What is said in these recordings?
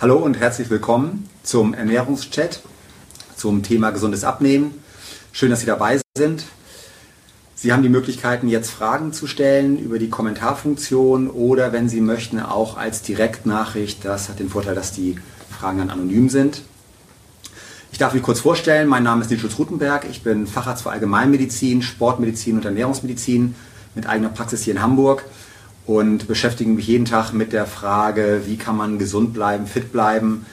Hallo und herzlich willkommen zum Ernährungschat zum Thema gesundes Abnehmen. Schön, dass Sie dabei sind. Sie haben die Möglichkeiten, jetzt Fragen zu stellen über die Kommentarfunktion oder wenn Sie möchten, auch als Direktnachricht. Das hat den Vorteil, dass die Fragen dann anonym sind. Ich darf mich kurz vorstellen. Mein Name ist Nils Rutenberg. Ich bin Facharzt für Allgemeinmedizin, Sportmedizin und Ernährungsmedizin mit eigener Praxis hier in Hamburg und beschäftige mich jeden Tag mit der Frage, wie kann man gesund bleiben, fit bleiben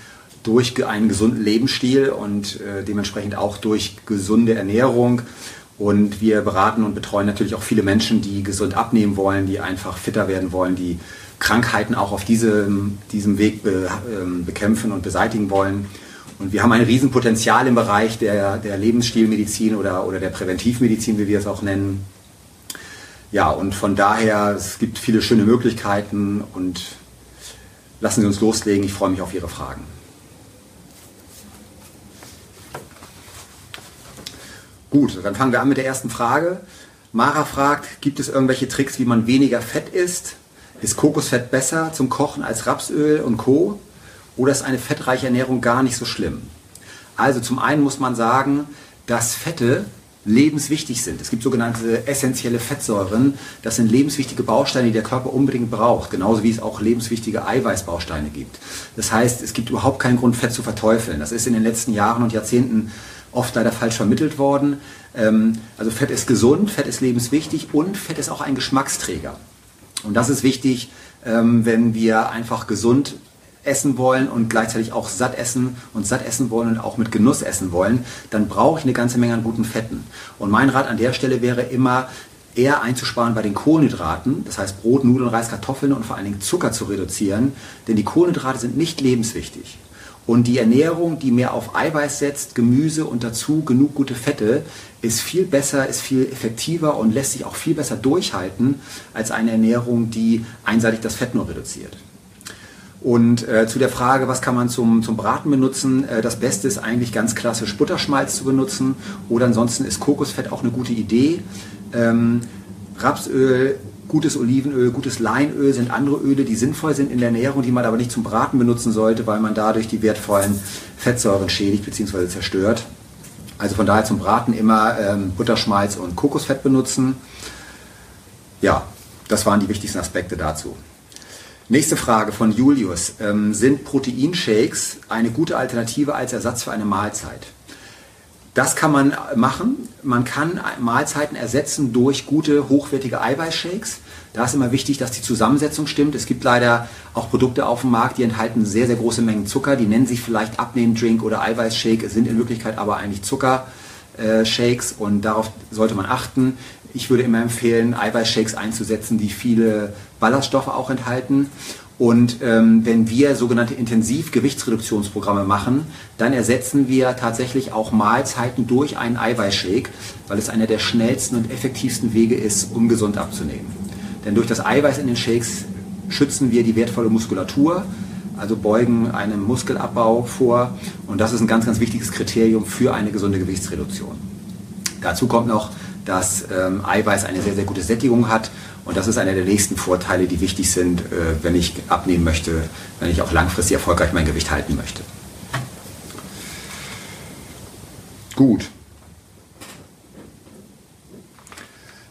durch einen gesunden Lebensstil und äh, dementsprechend auch durch gesunde Ernährung. Und wir beraten und betreuen natürlich auch viele Menschen, die gesund abnehmen wollen, die einfach fitter werden wollen, die Krankheiten auch auf diesem, diesem Weg be, äh, bekämpfen und beseitigen wollen. Und wir haben ein Riesenpotenzial im Bereich der, der Lebensstilmedizin oder, oder der Präventivmedizin, wie wir es auch nennen. Ja, und von daher, es gibt viele schöne Möglichkeiten und lassen Sie uns loslegen. Ich freue mich auf Ihre Fragen. Gut, dann fangen wir an mit der ersten Frage. Mara fragt, gibt es irgendwelche Tricks, wie man weniger Fett isst? Ist Kokosfett besser zum Kochen als Rapsöl und Co? Oder ist eine fettreiche Ernährung gar nicht so schlimm? Also zum einen muss man sagen, dass Fette lebenswichtig sind. Es gibt sogenannte essentielle Fettsäuren. Das sind lebenswichtige Bausteine, die der Körper unbedingt braucht. Genauso wie es auch lebenswichtige Eiweißbausteine gibt. Das heißt, es gibt überhaupt keinen Grund, Fett zu verteufeln. Das ist in den letzten Jahren und Jahrzehnten oft leider falsch vermittelt worden. Ähm, also Fett ist gesund, Fett ist lebenswichtig und Fett ist auch ein Geschmacksträger. Und das ist wichtig, ähm, wenn wir einfach gesund essen wollen und gleichzeitig auch satt essen und satt essen wollen und auch mit Genuss essen wollen, dann brauche ich eine ganze Menge an guten Fetten. Und mein Rat an der Stelle wäre immer, eher einzusparen bei den Kohlenhydraten, das heißt Brot, Nudeln, Reis, Kartoffeln und vor allen Dingen Zucker zu reduzieren, denn die Kohlenhydrate sind nicht lebenswichtig. Und die Ernährung, die mehr auf Eiweiß setzt, Gemüse und dazu genug gute Fette, ist viel besser, ist viel effektiver und lässt sich auch viel besser durchhalten als eine Ernährung, die einseitig das Fett nur reduziert. Und äh, zu der Frage, was kann man zum, zum Braten benutzen, äh, das Beste ist eigentlich ganz klassisch Butterschmalz zu benutzen oder ansonsten ist Kokosfett auch eine gute Idee. Ähm, Rapsöl, gutes Olivenöl, gutes Leinöl sind andere Öle, die sinnvoll sind in der Ernährung, die man aber nicht zum Braten benutzen sollte, weil man dadurch die wertvollen Fettsäuren schädigt bzw. zerstört. Also von daher zum Braten immer ähm, Butterschmalz und Kokosfett benutzen. Ja, das waren die wichtigsten Aspekte dazu. Nächste Frage von Julius. Ähm, sind Proteinshakes eine gute Alternative als Ersatz für eine Mahlzeit? Das kann man machen. Man kann Mahlzeiten ersetzen durch gute, hochwertige Eiweißshakes. Da ist immer wichtig, dass die Zusammensetzung stimmt. Es gibt leider auch Produkte auf dem Markt, die enthalten sehr, sehr große Mengen Zucker. Die nennen sich vielleicht Abnehmdrink oder Eiweißshake, sind in Wirklichkeit aber eigentlich Zuckershakes und darauf sollte man achten. Ich würde immer empfehlen, Eiweißshakes einzusetzen, die viele Ballaststoffe auch enthalten. Und ähm, wenn wir sogenannte Intensivgewichtsreduktionsprogramme machen, dann ersetzen wir tatsächlich auch Mahlzeiten durch einen Eiweißshake, weil es einer der schnellsten und effektivsten Wege ist, um gesund abzunehmen. Denn durch das Eiweiß in den Shakes schützen wir die wertvolle Muskulatur, also beugen einem Muskelabbau vor. Und das ist ein ganz, ganz wichtiges Kriterium für eine gesunde Gewichtsreduktion. Dazu kommt noch, dass ähm, Eiweiß eine sehr, sehr gute Sättigung hat. Und das ist einer der nächsten Vorteile, die wichtig sind, äh, wenn ich abnehmen möchte, wenn ich auch langfristig erfolgreich mein Gewicht halten möchte. Gut.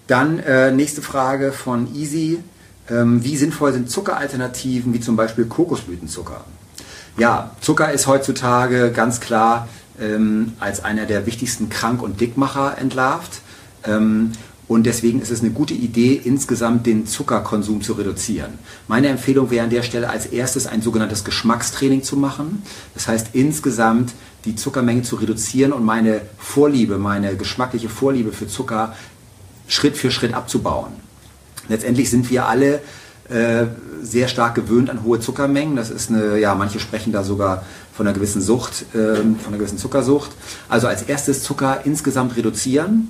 Dann äh, nächste Frage von Easy. Ähm, wie sinnvoll sind Zuckeralternativen wie zum Beispiel Kokosblütenzucker? Ja, Zucker ist heutzutage ganz klar ähm, als einer der wichtigsten Krank- und Dickmacher entlarvt. Ähm, und deswegen ist es eine gute Idee, insgesamt den Zuckerkonsum zu reduzieren. Meine Empfehlung wäre an der Stelle als erstes ein sogenanntes Geschmackstraining zu machen. Das heißt, insgesamt die Zuckermenge zu reduzieren und meine Vorliebe, meine geschmackliche Vorliebe für Zucker Schritt für Schritt abzubauen. Letztendlich sind wir alle äh, sehr stark gewöhnt an hohe Zuckermengen. Das ist eine, ja, manche sprechen da sogar von einer gewissen Sucht, äh, von einer gewissen Zuckersucht. Also als erstes Zucker insgesamt reduzieren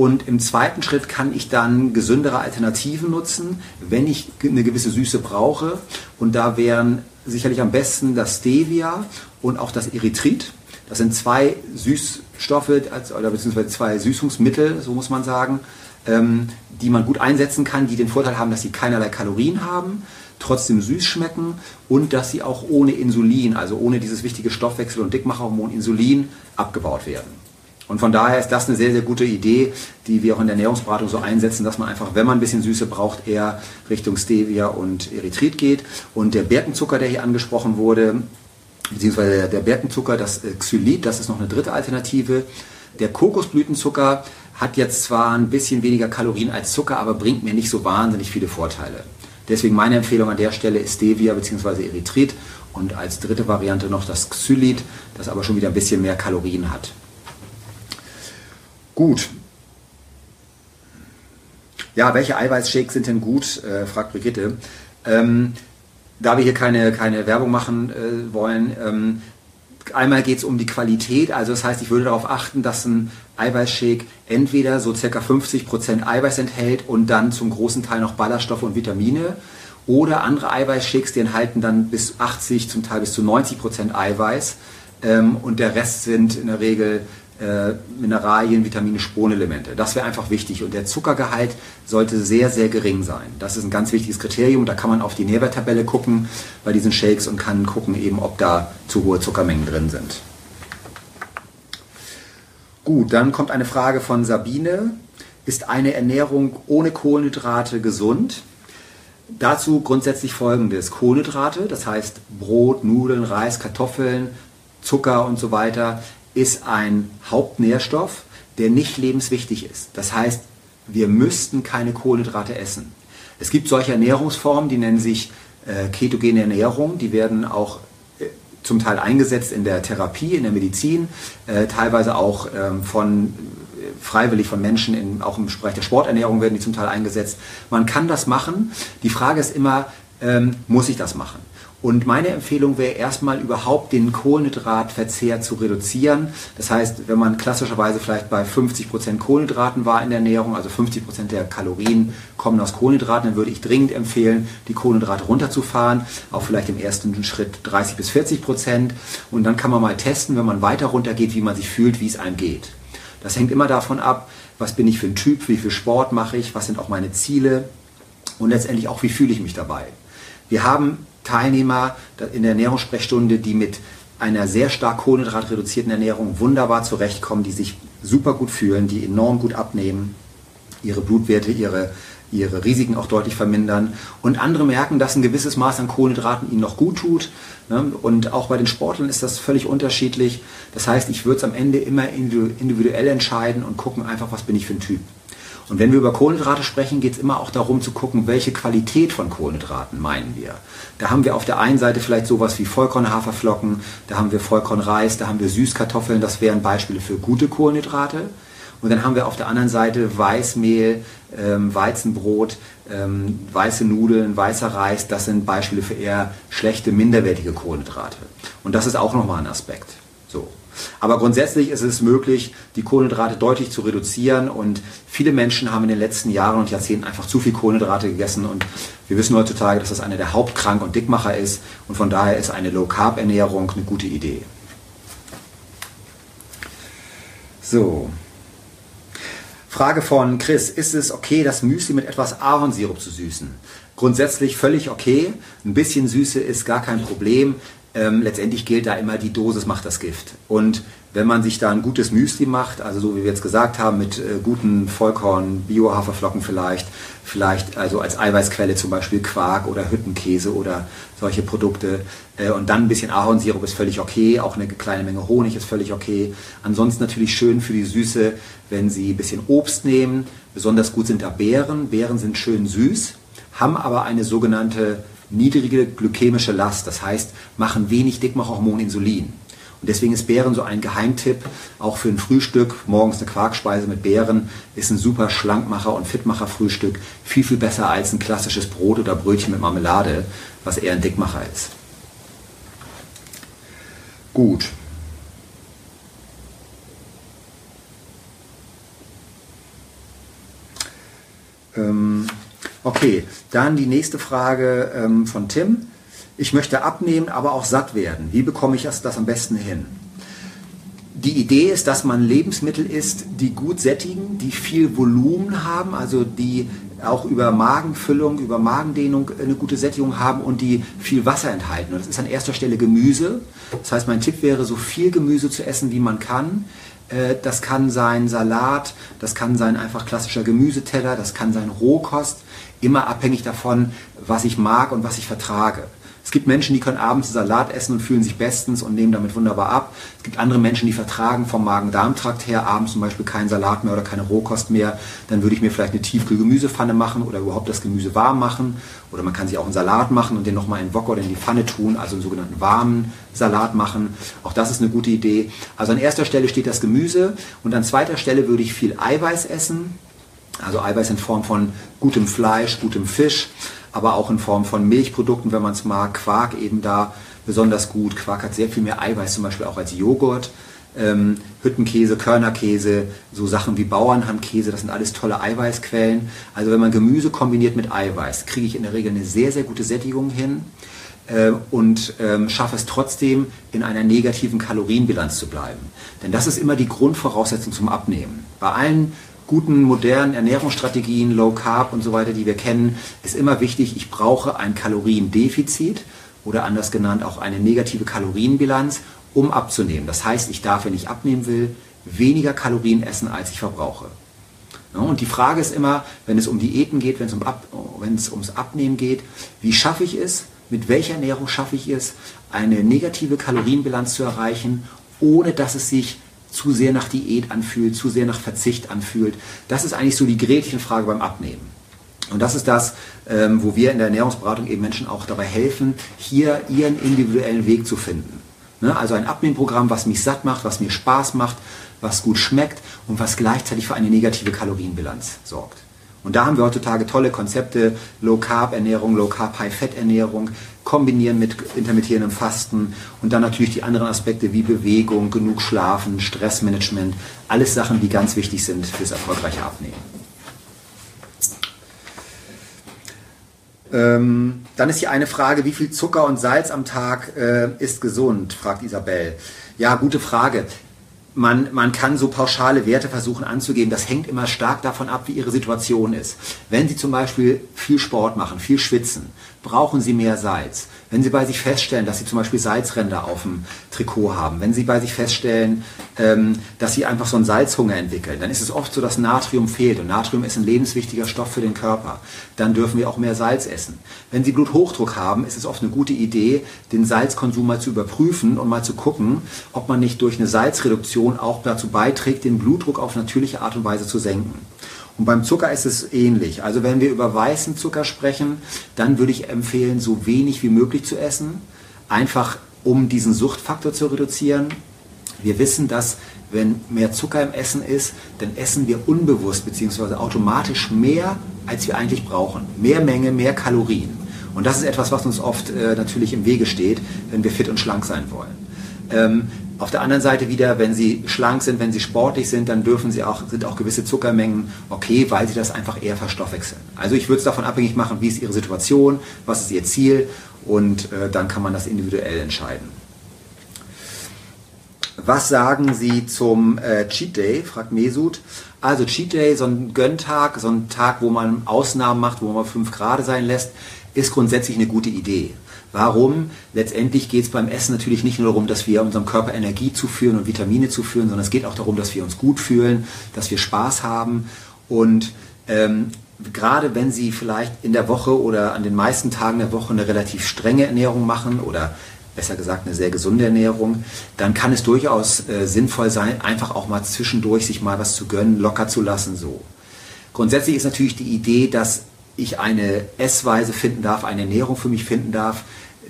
und im zweiten Schritt kann ich dann gesündere Alternativen nutzen, wenn ich eine gewisse Süße brauche. Und da wären sicherlich am besten das Stevia und auch das Erythrit. Das sind zwei Süßstoffe, oder beziehungsweise zwei Süßungsmittel, so muss man sagen, ähm, die man gut einsetzen kann, die den Vorteil haben, dass sie keinerlei Kalorien haben, trotzdem süß schmecken und dass sie auch ohne Insulin, also ohne dieses wichtige Stoffwechsel- und Dickmacherhormon Insulin abgebaut werden. Und von daher ist das eine sehr, sehr gute Idee, die wir auch in der Ernährungsberatung so einsetzen, dass man einfach, wenn man ein bisschen Süße braucht, eher Richtung Stevia und Erythrit geht. Und der Birkenzucker, der hier angesprochen wurde, beziehungsweise der Birkenzucker, das Xylit, das ist noch eine dritte Alternative. Der Kokosblütenzucker hat jetzt zwar ein bisschen weniger Kalorien als Zucker, aber bringt mir nicht so wahnsinnig viele Vorteile. Deswegen meine Empfehlung an der Stelle ist Stevia bzw. Erythrit und als dritte Variante noch das Xylit, das aber schon wieder ein bisschen mehr Kalorien hat. Gut. Ja, welche Eiweißshakes sind denn gut? Äh, fragt Brigitte. Ähm, da wir hier keine, keine Werbung machen äh, wollen, ähm, einmal geht es um die Qualität. Also das heißt, ich würde darauf achten, dass ein Eiweißshake entweder so circa 50% Eiweiß enthält und dann zum großen Teil noch Ballaststoffe und Vitamine. Oder andere Eiweißshakes, die enthalten dann bis 80, zum Teil bis zu 90% Eiweiß. Ähm, und der Rest sind in der Regel äh, Mineralien, Vitamine, Spurenelemente. Das wäre einfach wichtig. Und der Zuckergehalt sollte sehr, sehr gering sein. Das ist ein ganz wichtiges Kriterium. Da kann man auf die Nährwerttabelle gucken bei diesen Shakes und kann gucken, eben, ob da zu hohe Zuckermengen drin sind. Gut, dann kommt eine Frage von Sabine. Ist eine Ernährung ohne Kohlenhydrate gesund? Dazu grundsätzlich folgendes. Kohlenhydrate, das heißt Brot, Nudeln, Reis, Kartoffeln, Zucker und so weiter, ist ein Hauptnährstoff, der nicht lebenswichtig ist. Das heißt, wir müssten keine Kohlenhydrate essen. Es gibt solche Ernährungsformen, die nennen sich äh, ketogene Ernährung, die werden auch äh, zum Teil eingesetzt in der Therapie, in der Medizin, äh, teilweise auch ähm, von äh, freiwillig von Menschen, in, auch im Bereich der Sporternährung werden die zum Teil eingesetzt. Man kann das machen. Die Frage ist immer, ähm, muss ich das machen? Und meine Empfehlung wäre erstmal überhaupt den Kohlenhydratverzehr zu reduzieren. Das heißt, wenn man klassischerweise vielleicht bei 50% Kohlenhydraten war in der Ernährung, also 50% der Kalorien kommen aus Kohlenhydraten, dann würde ich dringend empfehlen, die Kohlenhydrate runterzufahren, auch vielleicht im ersten Schritt 30 bis 40%. Und dann kann man mal testen, wenn man weiter runtergeht, wie man sich fühlt, wie es einem geht. Das hängt immer davon ab, was bin ich für ein Typ, wie viel Sport mache ich, was sind auch meine Ziele und letztendlich auch, wie fühle ich mich dabei. Wir haben Teilnehmer in der Ernährungssprechstunde, die mit einer sehr stark kohlenhydratreduzierten Ernährung wunderbar zurechtkommen, die sich super gut fühlen, die enorm gut abnehmen, ihre Blutwerte, ihre, ihre Risiken auch deutlich vermindern. Und andere merken, dass ein gewisses Maß an Kohlenhydraten ihnen noch gut tut. Ne? Und auch bei den Sportlern ist das völlig unterschiedlich. Das heißt, ich würde es am Ende immer individuell entscheiden und gucken einfach, was bin ich für ein Typ. Und wenn wir über Kohlenhydrate sprechen, geht es immer auch darum zu gucken, welche Qualität von Kohlenhydraten meinen wir. Da haben wir auf der einen Seite vielleicht sowas wie Vollkornhaferflocken, da haben wir Vollkornreis, da haben wir Süßkartoffeln, das wären Beispiele für gute Kohlenhydrate. Und dann haben wir auf der anderen Seite Weißmehl, ähm, Weizenbrot, ähm, weiße Nudeln, weißer Reis, das sind Beispiele für eher schlechte, minderwertige Kohlenhydrate. Und das ist auch nochmal ein Aspekt. So. Aber grundsätzlich ist es möglich, die Kohlenhydrate deutlich zu reduzieren und viele Menschen haben in den letzten Jahren und Jahrzehnten einfach zu viel Kohlenhydrate gegessen und wir wissen heutzutage, dass das einer der Hauptkrank- und Dickmacher ist und von daher ist eine Low-Carb-Ernährung eine gute Idee. So. Frage von Chris, ist es okay, das Müsli mit etwas Ahornsirup zu süßen? Grundsätzlich völlig okay. Ein bisschen Süße ist gar kein Problem. Ähm, letztendlich gilt da immer, die Dosis macht das Gift. Und wenn man sich da ein gutes Müsli macht, also so wie wir jetzt gesagt haben, mit äh, guten Vollkorn, Bio-Haferflocken vielleicht, vielleicht also als Eiweißquelle zum Beispiel Quark oder Hüttenkäse oder solche Produkte äh, und dann ein bisschen Ahornsirup ist völlig okay, auch eine kleine Menge Honig ist völlig okay. Ansonsten natürlich schön für die Süße, wenn Sie ein bisschen Obst nehmen. Besonders gut sind da Beeren. Beeren sind schön süß, haben aber eine sogenannte niedrige glykämische Last, das heißt, machen wenig Dickmacherhormon Insulin. Und deswegen ist Beeren so ein Geheimtipp, auch für ein Frühstück. Morgens eine Quarkspeise mit Beeren ist ein super Schlankmacher und Fitmacher Frühstück. Viel, viel besser als ein klassisches Brot oder Brötchen mit Marmelade, was eher ein Dickmacher ist. Gut. Ähm, Okay, dann die nächste Frage ähm, von Tim. Ich möchte abnehmen, aber auch satt werden. Wie bekomme ich das, das am besten hin? die Idee ist, dass man Lebensmittel isst, die gut sättigen, die viel Volumen haben, also die auch über Magenfüllung, über Magendehnung eine gute Sättigung haben und die viel Wasser enthalten. Und das ist an erster Stelle Gemüse. Das heißt, mein Tipp wäre, so viel Gemüse zu essen, wie man kann. Äh, das kann sein Salat, das kann sein einfach klassischer Gemüseteller, das kann sein Rohkost, immer abhängig davon, was ich mag und was ich vertrage. Es gibt Menschen, die können abends Salat essen und fühlen sich bestens und nehmen damit wunderbar ab. Es gibt andere Menschen, die vertragen vom Magen-Darm-Trakt her abends zum Beispiel keinen Salat mehr oder keine Rohkost mehr. Dann würde ich mir vielleicht eine Tiefkühl-Gemüsepfanne machen oder überhaupt das Gemüse warm machen. Oder man kann sich auch einen Salat machen und den nochmal in den Wok oder in die Pfanne tun, also einen sogenannten warmen Salat machen. Auch das ist eine gute Idee. Also an erster Stelle steht das Gemüse und an zweiter Stelle würde ich viel Eiweiß essen. Also Eiweiß in Form von gutem Fleisch, gutem Fisch aber auch in Form von Milchprodukten, wenn man es mag. Quark eben da besonders gut. Quark hat sehr viel mehr Eiweiß zum Beispiel auch als Joghurt. Ähm, Hüttenkäse, Körnerkäse, so Sachen wie Bauernhandkäse, das sind alles tolle Eiweißquellen. Also wenn man Gemüse kombiniert mit Eiweiß, kriege ich in der Regel eine sehr, sehr gute Sättigung hin äh, und ähm, schaffe es trotzdem, in einer negativen Kalorienbilanz zu bleiben. Denn das ist immer die Grundvoraussetzung zum Abnehmen. Bei allen guten, modernen Ernährungsstrategien, Low Carb und so weiter, die wir kennen, ist immer wichtig, ich brauche ein Kaloriendefizit oder anders genannt auch eine negative Kalorienbilanz, um abzunehmen. Das heißt, ich darf, wenn ich abnehmen will, weniger Kalorien essen, als ich verbrauche. und die Frage ist immer, wenn es um Diäten geht, wenn es, um Ab, wenn es ums Abnehmen geht, wie schaffe ich es, mit welcher Ernährung schaffe ich es, eine negative Kalorienbilanz zu erreichen, ohne dass es sich zu sehr nach Diät anfühlt, zu sehr nach Verzicht anfühlt. Das ist eigentlich so die Gretchenfrage beim Abnehmen. Und das ist das, ähm, wo wir in der Ernährungsberatung eben Menschen auch dabei helfen, hier ihren individuellen Weg zu finden. Ne? Also ein Abnehmprogramm, was mich satt macht, was mir Spaß macht, was gut schmeckt und was gleichzeitig für eine negative Kalorienbilanz sorgt. Und da haben wir heutzutage tolle Konzepte, Low Carb Ernährung, Low Carb High Fett Ernährung, kombinieren mit intermittierendem Fasten und dann natürlich die anderen Aspekte wie Bewegung, genug Schlafen, Stressmanagement, alles Sachen, die ganz wichtig sind fürs erfolgreiche Abnehmen. Ähm, dann ist hier eine Frage, wie viel Zucker und Salz am Tag äh, ist gesund, fragt Isabel. Ja, gute Frage man, man kann so pauschale Werte versuchen anzugeben. Das hängt immer stark davon ab, wie Ihre Situation ist. Wenn Sie zum Beispiel viel Sport machen, viel schwitzen, brauchen Sie mehr Salz. Wenn Sie bei sich feststellen, dass Sie zum Beispiel Salzränder auf dem Trikot haben, wenn Sie bei sich feststellen, ähm, dass Sie einfach so einen Salzhunger entwickeln, dann ist es oft so, dass Natrium fehlt. Und Natrium ist ein lebenswichtiger Stoff für den Körper. Dann dürfen wir auch mehr Salz essen. Wenn Sie Bluthochdruck haben, ist es oft eine gute Idee, den Salzkonsum mal zu überprüfen und mal zu gucken, ob man nicht durch eine Salzreduktion auch dazu beiträgt, den Blutdruck auf natürliche Art und Weise zu senken. Und beim Zucker ist es ähnlich. Also wenn wir über weißen Zucker sprechen, dann würde ich empfehlen, so wenig wie möglich zu essen, einfach um diesen Suchtfaktor zu reduzieren. Wir wissen, dass wenn mehr Zucker im Essen ist, dann essen wir unbewusst bzw. automatisch mehr, als wir eigentlich brauchen. Mehr Menge, mehr Kalorien. Und das ist etwas, was uns oft äh, natürlich im Wege steht, wenn wir fit und schlank sein wollen. Ähm, auf der anderen Seite wieder, wenn sie schlank sind, wenn sie sportlich sind, dann dürfen sie auch, sind auch gewisse Zuckermengen okay, weil sie das einfach eher verstoffwechseln. Also ich würde es davon abhängig machen, wie ist ihre Situation, was ist ihr Ziel und äh, dann kann man das individuell entscheiden. Was sagen Sie zum äh, Cheat Day? fragt Mesut. Also Cheat Day, so ein Gönntag, so ein Tag, wo man Ausnahmen macht, wo man fünf Grad sein lässt, ist grundsätzlich eine gute Idee. Warum? Letztendlich geht es beim Essen natürlich nicht nur darum, dass wir unserem Körper Energie zuführen und Vitamine zuführen, sondern es geht auch darum, dass wir uns gut fühlen, dass wir Spaß haben. Und ähm, gerade wenn Sie vielleicht in der Woche oder an den meisten Tagen der Woche eine relativ strenge Ernährung machen oder besser gesagt eine sehr gesunde Ernährung, dann kann es durchaus äh, sinnvoll sein, einfach auch mal zwischendurch sich mal was zu gönnen, locker zu lassen so. Grundsätzlich ist natürlich die Idee, dass ich eine Essweise finden darf, eine Ernährung für mich finden darf,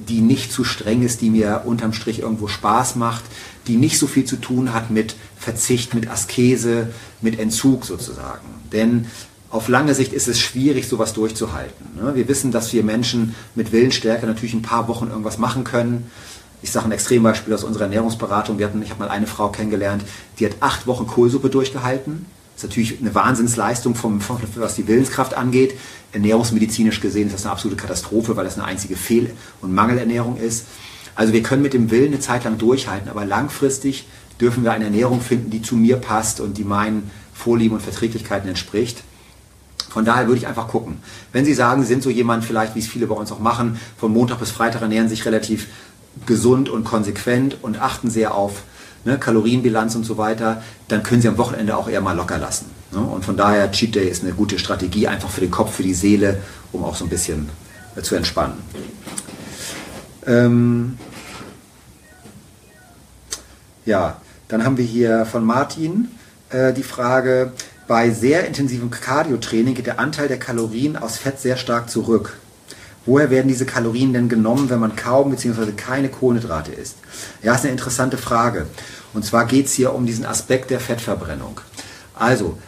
die nicht zu streng ist, die mir unterm Strich irgendwo Spaß macht, die nicht so viel zu tun hat mit Verzicht, mit Askese, mit Entzug sozusagen. Denn auf lange Sicht ist es schwierig, sowas durchzuhalten. Ne? Wir wissen, dass wir Menschen mit Willensstärke natürlich ein paar Wochen irgendwas machen können. Ich sage ein Extrembeispiel aus unserer Ernährungsberatung. Wir hatten, ich habe mal eine Frau kennengelernt, die hat acht Wochen Kohlsuppe durchgehalten. Ist natürlich eine Wahnsinnsleistung, vom, vom, was die Willenskraft angeht. Ernährungsmedizinisch gesehen ist das eine absolute Katastrophe, weil das eine einzige Fehl- und Mangelernährung ist. Also wir können mit dem Willen eine Zeit lang durchhalten, aber langfristig dürfen wir eine Ernährung finden, die zu mir passt und die meinen Vorlieben und Verträglichkeiten entspricht. Von daher würde ich einfach gucken. Wenn Sie sagen, Sie sind so jemand vielleicht, wie es viele bei uns auch machen, von Montag bis Freitag ernähren sich relativ gesund und konsequent und achten sehr auf ne, Kalorienbilanz und so weiter, dann können Sie am Wochenende auch eher mal locker lassen. Ne? Und von daher Cheat Day ist eine gute Strategie, einfach für den Kopf, für die Seele, um auch so ein bisschen äh, zu entspannen. Ähm ja, dann haben wir hier von Martin äh, die Frage, bei sehr intensivem Cardio-Training geht der Anteil der Kalorien aus Fett sehr stark zurück. Woher werden diese Kalorien denn genommen, wenn man kaum bzw. keine Kohlenhydrate isst? Ja, ist eine interessante Frage. Und zwar geht es hier um diesen Aspekt der Fettverbrennung. Also,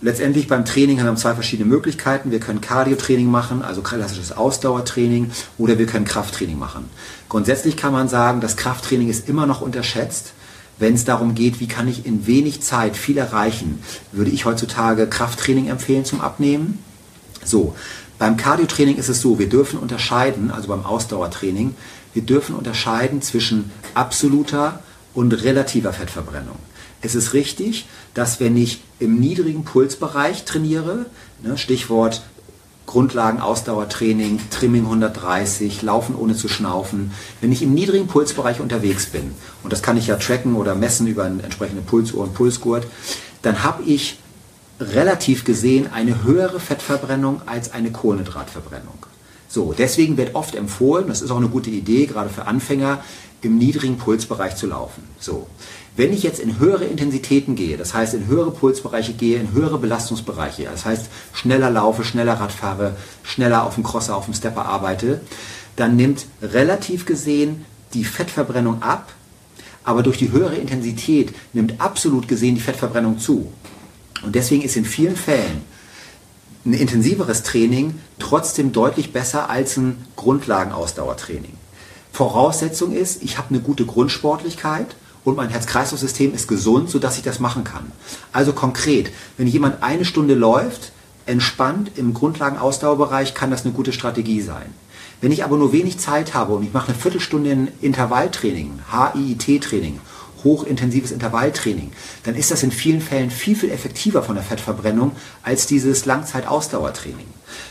letztendlich beim Training haben wir zwei verschiedene Möglichkeiten. Wir können Cardio-Training machen, also klassisches Ausdauertraining, oder wir können Krafttraining machen. Grundsätzlich kann man sagen, das Krafttraining ist immer noch unterschätzt. Wenn es darum geht, wie kann ich in wenig Zeit viel erreichen, würde ich heutzutage Krafttraining empfehlen zum Abnehmen. So, beim Cardiotraining ist es so, wir dürfen unterscheiden, also beim Ausdauertraining, wir dürfen unterscheiden zwischen absoluter und relativer Fettverbrennung. Es ist richtig, dass wenn ich im niedrigen Pulsbereich trainiere, ne, Stichwort Grundlagen Ausdauertraining, Trimming 130, Laufen ohne zu schnaufen. Wenn ich im niedrigen Pulsbereich unterwegs bin, und das kann ich ja tracken oder messen über eine entsprechende Pulsuhr und Pulsgurt, dann habe ich relativ gesehen eine höhere Fettverbrennung als eine Kohlenhydratverbrennung. So, deswegen wird oft empfohlen, das ist auch eine gute Idee, gerade für Anfänger, im niedrigen Pulsbereich zu laufen. So. Wenn ich jetzt in höhere Intensitäten gehe, das heißt in höhere Pulsbereiche gehe, in höhere Belastungsbereiche, das heißt schneller laufe, schneller Rad fahre, schneller auf dem Crosser, auf dem Stepper arbeite, dann nimmt relativ gesehen die Fettverbrennung ab, aber durch die höhere Intensität nimmt absolut gesehen die Fettverbrennung zu. Und deswegen ist in vielen Fällen ein intensiveres Training trotzdem deutlich besser als ein Grundlagenausdauertraining. Voraussetzung ist, ich habe eine gute Grundsportlichkeit und mein Herz-Kreislauf-System ist gesund, sodass ich das machen kann. Also konkret, wenn jemand eine Stunde läuft, entspannt im Grundlagenausdauerbereich, kann das eine gute Strategie sein. Wenn ich aber nur wenig Zeit habe und ich mache eine Viertelstunde in Intervalltraining, HIIT-Training hochintensives Intervalltraining, dann ist das in vielen Fällen viel, viel effektiver von der Fettverbrennung als dieses Langzeitausdauertraining.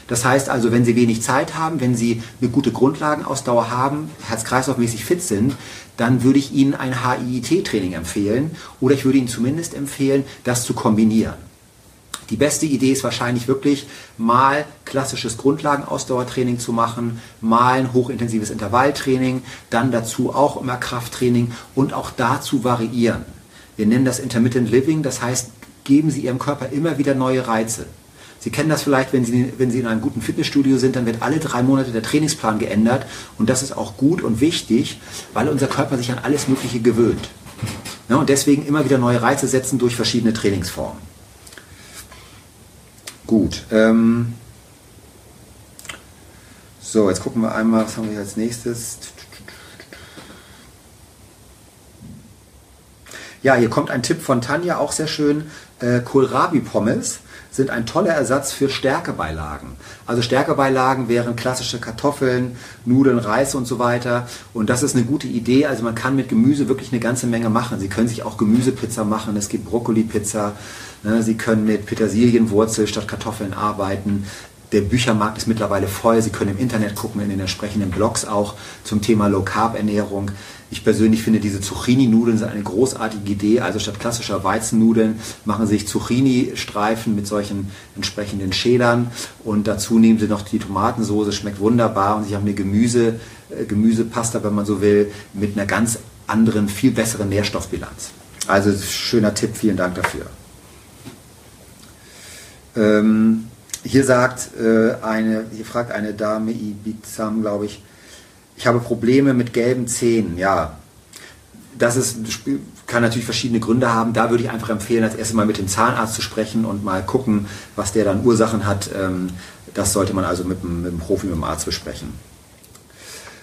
Das heißt also, wenn Sie wenig Zeit haben, wenn Sie eine gute Grundlagenausdauer haben, herz-kreislaufmäßig fit sind, dann würde ich Ihnen ein HIIT-Training empfehlen oder ich würde Ihnen zumindest empfehlen, das zu kombinieren. Die beste Idee ist wahrscheinlich wirklich mal klassisches Grundlagenausdauertraining zu machen, mal ein hochintensives Intervalltraining, dann dazu auch immer Krafttraining und auch dazu variieren. Wir nennen das Intermittent Living, das heißt, geben Sie Ihrem Körper immer wieder neue Reize. Sie kennen das vielleicht, wenn Sie, wenn Sie in einem guten Fitnessstudio sind, dann wird alle drei Monate der Trainingsplan geändert und das ist auch gut und wichtig, weil unser Körper sich an alles Mögliche gewöhnt. Ja, und deswegen immer wieder neue Reize setzen durch verschiedene Trainingsformen. Gut. Ähm so, jetzt gucken wir einmal, was haben wir als nächstes. Ja, hier kommt ein Tipp von Tanja, auch sehr schön. Äh, Kohlrabi-Pommes sind ein toller Ersatz für Stärkebeilagen. Also Stärkebeilagen wären klassische Kartoffeln, Nudeln, Reis und so weiter. Und das ist eine gute Idee. Also man kann mit Gemüse wirklich eine ganze Menge machen. Sie können sich auch Gemüsepizza machen. Es gibt Brokkoli-Pizza. Ne, Sie können mit Petersilienwurzel statt Kartoffeln arbeiten. Der Büchermarkt ist mittlerweile voll. Sie können im Internet gucken, in den entsprechenden Blogs auch zum Thema Low Carb Ernährung. Ich persönlich finde diese Zucchini-Nudeln sind eine großartige Idee. Also statt klassischer Weizennudeln machen Sie sich Zucchini-Streifen mit solchen entsprechenden Schälern und dazu nehmen Sie noch die Tomatensoße, schmeckt wunderbar und Sie haben eine Gemüse, äh, Gemüsepasta, wenn man so will, mit einer ganz anderen, viel besseren Nährstoffbilanz. Also schöner Tipp, vielen Dank dafür. Ähm, hier sagt äh, eine, hier fragt eine Dame, Ibizam, glaube ich, ich habe Probleme mit gelben Zähnen. Ja, das ist, kann natürlich verschiedene Gründe haben. Da würde ich einfach empfehlen, als erstes mal mit dem Zahnarzt zu sprechen und mal gucken, was der dann Ursachen hat. Ähm, das sollte man also mit dem, mit dem Profi, mit dem Arzt besprechen.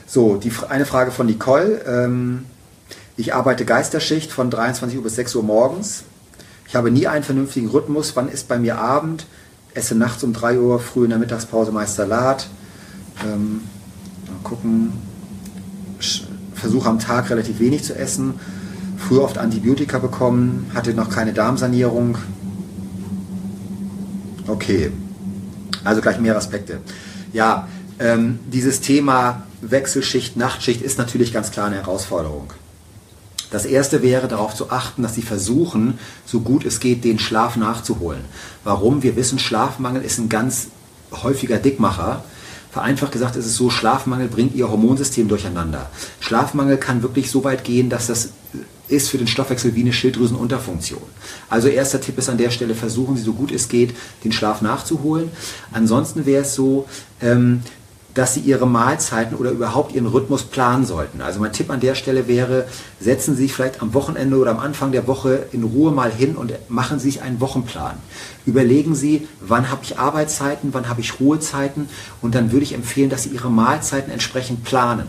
So, die, eine Frage von Nicole. Ähm, ich arbeite Geisterschicht von 23 Uhr bis 6 Uhr morgens. Ich habe nie einen vernünftigen Rhythmus. Wann ist bei mir Abend? Esse nachts um 3 Uhr, früh in der Mittagspause meist Salat. Ähm, gucken. Versuche am Tag relativ wenig zu essen. früher oft Antibiotika bekommen, hatte noch keine Darmsanierung. Okay, also gleich mehr Aspekte. Ja, ähm, dieses Thema Wechselschicht, Nachtschicht ist natürlich ganz klar eine Herausforderung. Das erste wäre darauf zu achten, dass Sie versuchen, so gut es geht, den Schlaf nachzuholen. Warum? Wir wissen, Schlafmangel ist ein ganz häufiger Dickmacher. Vereinfacht gesagt ist es so, Schlafmangel bringt Ihr Hormonsystem durcheinander. Schlafmangel kann wirklich so weit gehen, dass das ist für den Stoffwechsel wie eine Schilddrüsenunterfunktion. Also erster Tipp ist an der Stelle, versuchen Sie so gut es geht, den Schlaf nachzuholen. Ansonsten wäre es so, ähm, dass sie ihre Mahlzeiten oder überhaupt ihren Rhythmus planen sollten. Also mein Tipp an der Stelle wäre, setzen Sie sich vielleicht am Wochenende oder am Anfang der Woche in Ruhe mal hin und machen Sie sich einen Wochenplan. Überlegen Sie, wann habe ich Arbeitszeiten, wann habe ich Ruhezeiten und dann würde ich empfehlen, dass Sie Ihre Mahlzeiten entsprechend planen.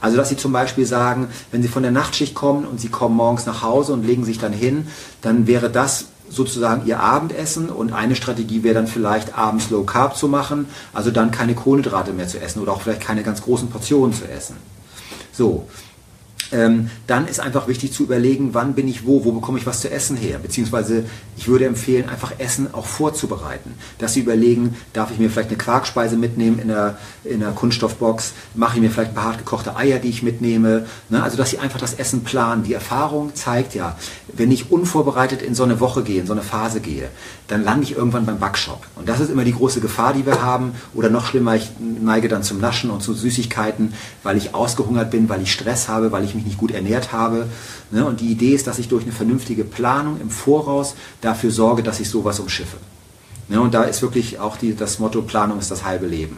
Also dass Sie zum Beispiel sagen, wenn Sie von der Nachtschicht kommen und Sie kommen morgens nach Hause und legen sich dann hin, dann wäre das sozusagen ihr Abendessen und eine Strategie wäre dann vielleicht abends Low Carb zu machen, also dann keine Kohlenhydrate mehr zu essen oder auch vielleicht keine ganz großen Portionen zu essen. So, ähm, dann ist einfach wichtig zu überlegen, wann bin ich wo, wo bekomme ich was zu essen her. Beziehungsweise ich würde empfehlen, einfach Essen auch vorzubereiten. Dass Sie überlegen, darf ich mir vielleicht eine Quarkspeise mitnehmen in einer, in einer Kunststoffbox, mache ich mir vielleicht ein paar hart gekochte Eier, die ich mitnehme. Ne? Also dass Sie einfach das Essen planen. Die Erfahrung zeigt ja, wenn ich unvorbereitet in so eine Woche gehe, in so eine Phase gehe, dann lande ich irgendwann beim Backshop. Und das ist immer die große Gefahr, die wir haben. Oder noch schlimmer, ich neige dann zum Naschen und zu Süßigkeiten, weil ich ausgehungert bin, weil ich Stress habe, weil ich mich nicht gut ernährt habe. Ne? Und die Idee ist, dass ich durch eine vernünftige Planung im Voraus dafür sorge, dass ich sowas umschiffe. Ne? Und da ist wirklich auch die, das Motto, Planung ist das halbe Leben.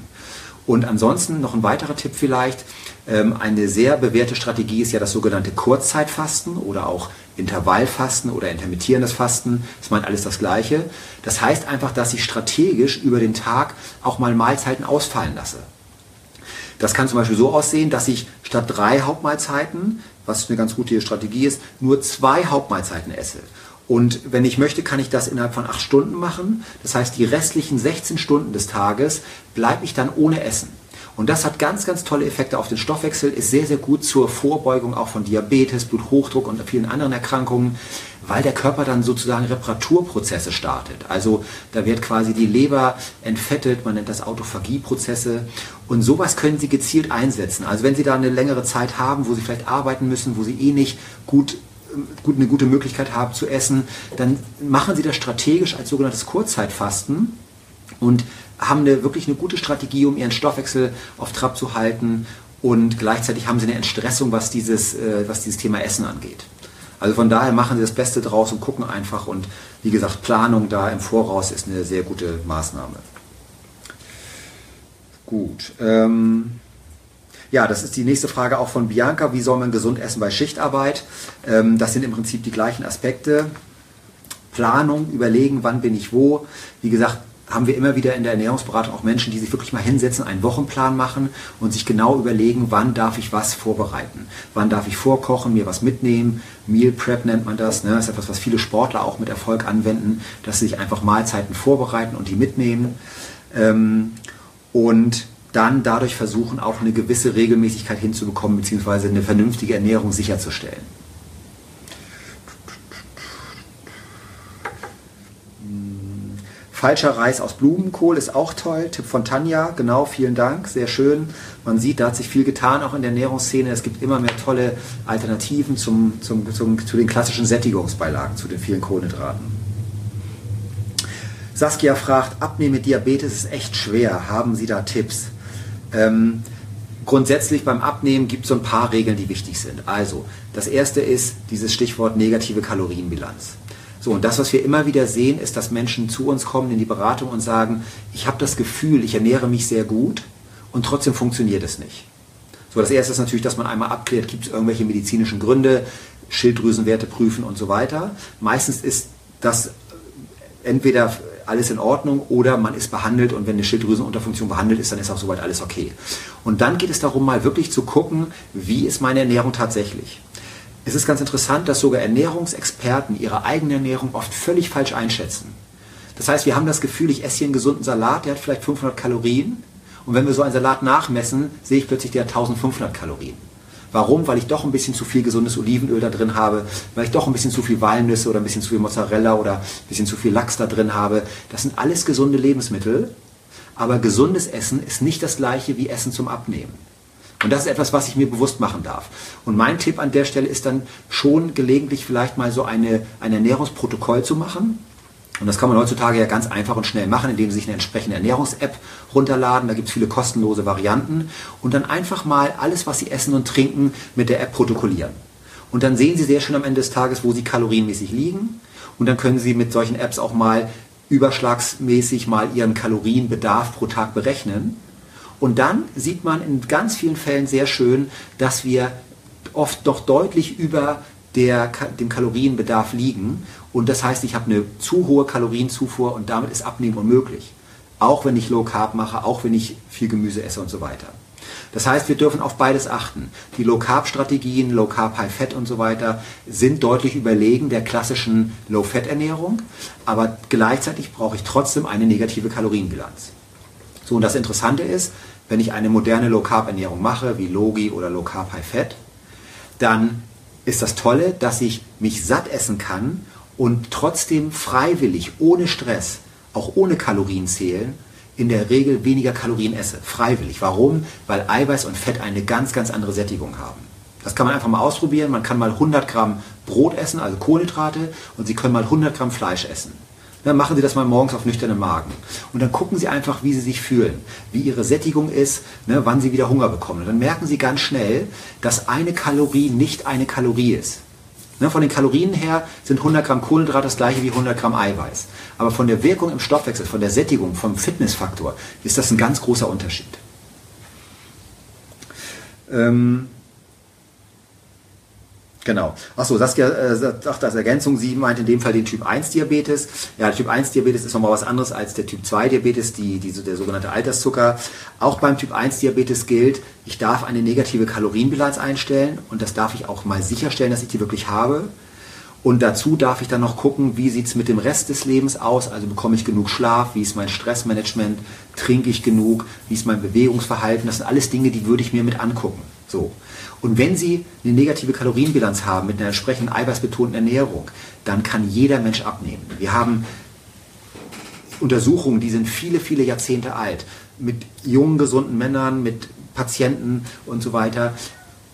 Und ansonsten noch ein weiterer Tipp vielleicht. Ähm, eine sehr bewährte Strategie ist ja das sogenannte Kurzzeitfasten oder auch Intervallfasten oder intermittierendes Fasten. Das meint alles das Gleiche. Das heißt einfach, dass ich strategisch über den Tag auch mal Mahlzeiten ausfallen lasse. Das kann zum Beispiel so aussehen, dass ich statt drei Hauptmahlzeiten, was eine ganz gute Strategie ist, nur zwei Hauptmahlzeiten esse. Und wenn ich möchte, kann ich das innerhalb von acht Stunden machen. Das heißt, die restlichen 16 Stunden des Tages bleibe ich dann ohne Essen. Und das hat ganz, ganz tolle Effekte auf den Stoffwechsel, ist sehr, sehr gut zur Vorbeugung auch von Diabetes, Bluthochdruck und vielen anderen Erkrankungen weil der Körper dann sozusagen Reparaturprozesse startet. Also da wird quasi die Leber entfettet, man nennt das Autophagieprozesse und sowas können Sie gezielt einsetzen. Also wenn Sie da eine längere Zeit haben, wo Sie vielleicht arbeiten müssen, wo Sie eh nicht gut gut, eine gute Möglichkeit haben zu essen, dann machen Sie das strategisch als sogenanntes Kurzzeitfasten und haben eine, wirklich eine gute Strategie, um Ihren Stoffwechsel auf Trab zu halten und gleichzeitig haben Sie eine Entstressung, was dieses, äh, was dieses Thema Essen angeht. Also von daher machen sie das Beste draus und gucken einfach. Und wie gesagt, Planung da im Voraus ist eine sehr gute Maßnahme. Gut. Ähm, ja, das ist die nächste Frage auch von Bianca. Wie soll man gesund essen bei Schichtarbeit? Ähm, das sind im Prinzip die gleichen Aspekte. Planung, überlegen, wann bin ich wo. Wie gesagt, haben wir immer wieder in der Ernährungsberatung auch Menschen, die sich wirklich mal hinsetzen, einen Wochenplan machen und sich genau überlegen, wann darf ich was vorbereiten. Wann darf ich vorkochen, mir was mitnehmen. Meal Prep nennt man das. Ne? Das ist etwas, was viele Sportler auch mit Erfolg anwenden, dass sie sich einfach Mahlzeiten vorbereiten und die mitnehmen. Ähm, und dann dadurch versuchen, auch eine gewisse Regelmäßigkeit hinzubekommen, beziehungsweise eine vernünftige Ernährung sicherzustellen. Falscher Reis aus Blumenkohl ist auch toll. Tipp von Tanja, genau, vielen Dank, sehr schön. Man sieht, da hat sich viel getan, auch in der Ernährungsszene. Es gibt immer mehr tolle Alternativen zum, zum, zum, zu den klassischen Sättigungsbeilagen, zu den vielen Kohlenhydraten. Saskia fragt, Abnehmen mit Diabetes ist echt schwer. Haben Sie da Tipps? Ähm, grundsätzlich beim Abnehmen gibt es so ein paar Regeln, die wichtig sind. Also, das erste ist dieses Stichwort negative Kalorienbilanz. So, und das, was wir immer wieder sehen, ist, dass Menschen zu uns kommen in die Beratung und sagen, ich habe das Gefühl, ich ernähre mich sehr gut und trotzdem funktioniert es nicht. So, das erste ist natürlich, dass man einmal abklärt, gibt es irgendwelche medizinischen Gründe, Schilddrüsenwerte prüfen und so weiter. Meistens ist das entweder alles in Ordnung oder man ist behandelt und wenn eine Schilddrüsenunterfunktion behandelt ist, dann ist auch soweit alles okay. Und dann geht es darum, mal wirklich zu gucken, wie ist meine Ernährung tatsächlich. Es ist ganz interessant, dass sogar Ernährungsexperten ihre eigene Ernährung oft völlig falsch einschätzen. Das heißt, wir haben das Gefühl, ich esse hier einen gesunden Salat, der hat vielleicht 500 Kalorien. Und wenn wir so einen Salat nachmessen, sehe ich plötzlich, der hat 1500 Kalorien. Warum? Weil ich doch ein bisschen zu viel gesundes Olivenöl da drin habe, weil ich doch ein bisschen zu viel Walnüsse oder ein bisschen zu viel Mozzarella oder ein bisschen zu viel Lachs da drin habe. Das sind alles gesunde Lebensmittel, aber gesundes Essen ist nicht das gleiche wie Essen zum Abnehmen. Und das ist etwas, was ich mir bewusst machen darf. Und mein Tipp an der Stelle ist dann schon gelegentlich vielleicht mal so eine, ein Ernährungsprotokoll zu machen. Und das kann man heutzutage ja ganz einfach und schnell machen, indem Sie sich eine entsprechende Ernährungs-App runterladen. Da gibt es viele kostenlose Varianten. Und dann einfach mal alles, was Sie essen und trinken, mit der App protokollieren. Und dann sehen Sie sehr schön am Ende des Tages, wo Sie kalorienmäßig liegen. Und dann können Sie mit solchen Apps auch mal überschlagsmäßig mal Ihren Kalorienbedarf pro Tag berechnen und dann sieht man in ganz vielen Fällen sehr schön, dass wir oft doch deutlich über der, dem Kalorienbedarf liegen. Und das heißt, ich habe eine zu hohe Kalorienzufuhr und damit ist Abnehmen unmöglich. Auch wenn ich Low Carb mache, auch wenn ich viel Gemüse esse und so weiter. Das heißt, wir dürfen auf beides achten. Die Low Carb Strategien, Low Carb, High Fat und so weiter sind deutlich überlegen der klassischen Low Fat Ernährung, aber gleichzeitig brauche ich trotzdem eine negative Kalorienbilanz. So, und das Interessante ist, wenn ich eine moderne Low Carb Ernährung mache, wie Logi oder Low Carb High Fat, dann ist das Tolle, dass ich mich satt essen kann und trotzdem freiwillig, ohne Stress, auch ohne Kalorien zählen, in der Regel weniger Kalorien esse. Freiwillig. Warum? Weil Eiweiß und Fett eine ganz, ganz andere Sättigung haben. Das kann man einfach mal ausprobieren. Man kann mal 100 Gramm Brot essen, also Kohlenhydrate, und Sie können mal 100 Gramm Fleisch essen. Dann machen Sie das mal morgens auf nüchternen Magen. Und dann gucken Sie einfach, wie Sie sich fühlen, wie Ihre Sättigung ist, ne, wann Sie wieder Hunger bekommen. Und dann merken Sie ganz schnell, dass eine Kalorie nicht eine Kalorie ist. Ne, von den Kalorien her sind 100 Gramm Kohlenhydrat das gleiche wie 100 Gramm Eiweiß. Aber von der Wirkung im Stoffwechsel, von der Sättigung, vom Fitnessfaktor ist das ein ganz großer Unterschied. Ähm, Genau. Achso, Saskia äh, sagt als Ergänzung, sie meint in dem Fall den Typ 1 Diabetes. Ja, der Typ 1 Diabetes ist nochmal was anderes als der Typ 2 Diabetes, die, die, der sogenannte Alterszucker. Auch beim Typ 1 Diabetes gilt, ich darf eine negative Kalorienbilanz einstellen und das darf ich auch mal sicherstellen, dass ich die wirklich habe. Und dazu darf ich dann noch gucken, wie sieht es mit dem Rest des Lebens aus. Also bekomme ich genug Schlaf, wie ist mein Stressmanagement, trinke ich genug, wie ist mein Bewegungsverhalten. Das sind alles Dinge, die würde ich mir mit angucken. So. Und wenn Sie eine negative Kalorienbilanz haben mit einer entsprechenden eiweißbetonten Ernährung, dann kann jeder Mensch abnehmen. Wir haben Untersuchungen, die sind viele, viele Jahrzehnte alt, mit jungen, gesunden Männern, mit Patienten und so weiter.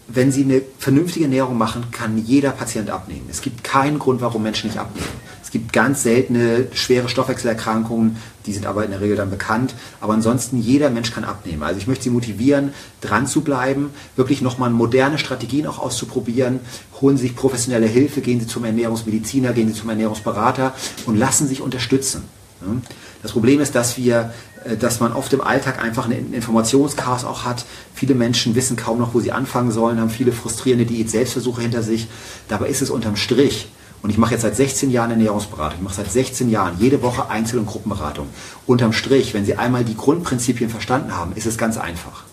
Wenn Sie eine vernünftige Ernährung machen, kann jeder Patient abnehmen. Es gibt keinen Grund, warum Menschen nicht abnehmen gibt ganz seltene schwere Stoffwechselerkrankungen, die sind aber in der Regel dann bekannt. Aber ansonsten jeder Mensch kann abnehmen. Also ich möchte Sie motivieren, dran zu bleiben, wirklich nochmal moderne Strategien auch auszuprobieren. Holen Sie sich professionelle Hilfe, gehen Sie zum Ernährungsmediziner, gehen Sie zum Ernährungsberater und lassen sich unterstützen. Das Problem ist, dass wir äh, dass man oft im Alltag einfach einen Informationschaos auch hat. Viele Menschen wissen kaum noch, wo sie anfangen sollen, haben viele frustrierende Diät-Selbstversuche hinter sich. Dabei ist es unterm Strich und ich mache jetzt seit 16 Jahren Ernährungsberatung. Ich mache seit 16 Jahren jede Woche Einzel- und Gruppenberatung. Unterm Strich, wenn Sie einmal die Grundprinzipien verstanden haben, ist es ganz einfach.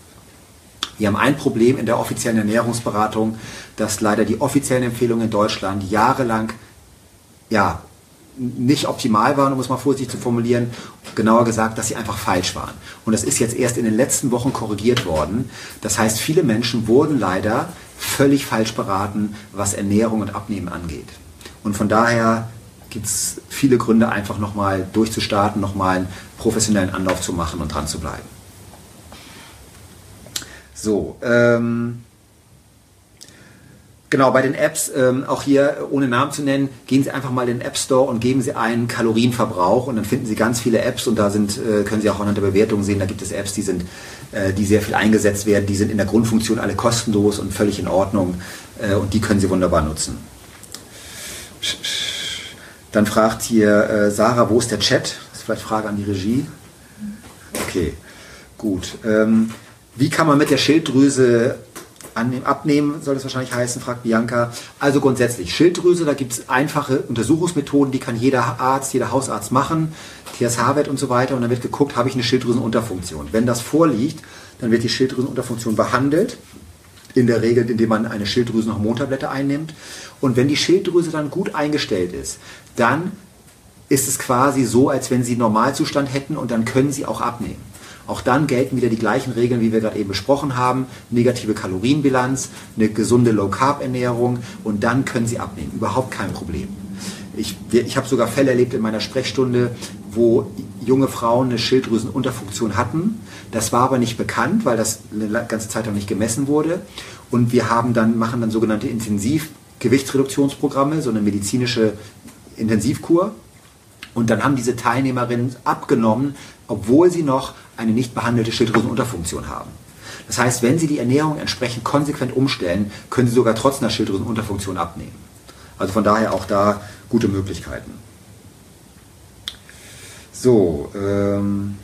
Wir haben ein Problem in der offiziellen Ernährungsberatung, dass leider die offiziellen Empfehlungen in Deutschland jahrelang ja, nicht optimal waren, um es mal vorsichtig zu formulieren. Genauer gesagt, dass sie einfach falsch waren. Und das ist jetzt erst in den letzten Wochen korrigiert worden. Das heißt, viele Menschen wurden leider völlig falsch beraten, was Ernährung und Abnehmen angeht. Und von daher gibt es viele Gründe, einfach nochmal durchzustarten, nochmal einen professionellen Anlauf zu machen und dran zu bleiben. So, ähm, genau, bei den Apps, ähm, auch hier ohne Namen zu nennen, gehen Sie einfach mal in den App Store und geben Sie einen Kalorienverbrauch und dann finden Sie ganz viele Apps und da sind, äh, können Sie auch anhand der Bewertung sehen, da gibt es Apps, die sind, äh, die sehr viel eingesetzt werden, die sind in der Grundfunktion alle kostenlos und völlig in Ordnung äh, und die können Sie wunderbar nutzen. Dann fragt hier äh, Sarah, wo ist der Chat? Das ist vielleicht Frage an die Regie. Okay, gut. Ähm, wie kann man mit der Schilddrüse annehmen, abnehmen, soll das wahrscheinlich heißen, fragt Bianca. Also grundsätzlich, Schilddrüse, da gibt es einfache Untersuchungsmethoden, die kann jeder Arzt, jeder Hausarzt machen, TSH-Wert und so weiter. Und dann wird geguckt, habe ich eine Schilddrüsenunterfunktion. Wenn das vorliegt, dann wird die Schilddrüsenunterfunktion behandelt in der Regel, indem man eine Schilddrüsenhormontablette einnimmt. Und wenn die Schilddrüse dann gut eingestellt ist, dann ist es quasi so, als wenn sie Normalzustand hätten und dann können sie auch abnehmen. Auch dann gelten wieder die gleichen Regeln, wie wir gerade eben besprochen haben. Negative Kalorienbilanz, eine gesunde Low-Carb-Ernährung und dann können Sie abnehmen. Überhaupt kein Problem. Ich, ich habe sogar Fälle erlebt in meiner Sprechstunde, wo junge Frauen eine Schilddrüsenunterfunktion hatten. Das war aber nicht bekannt, weil das eine ganze Zeit lang nicht gemessen wurde. Und wir haben dann, machen dann sogenannte Intensivgewichtsreduktionsprogramme, so eine medizinische Intensivkur. Und dann haben diese Teilnehmerinnen abgenommen, obwohl sie noch eine nicht behandelte Schilddrüsenunterfunktion haben. Das heißt, wenn Sie die Ernährung entsprechend konsequent umstellen, können Sie sogar trotz einer Schilddrüsenunterfunktion abnehmen. Also von daher auch da gute Möglichkeiten. So, ähm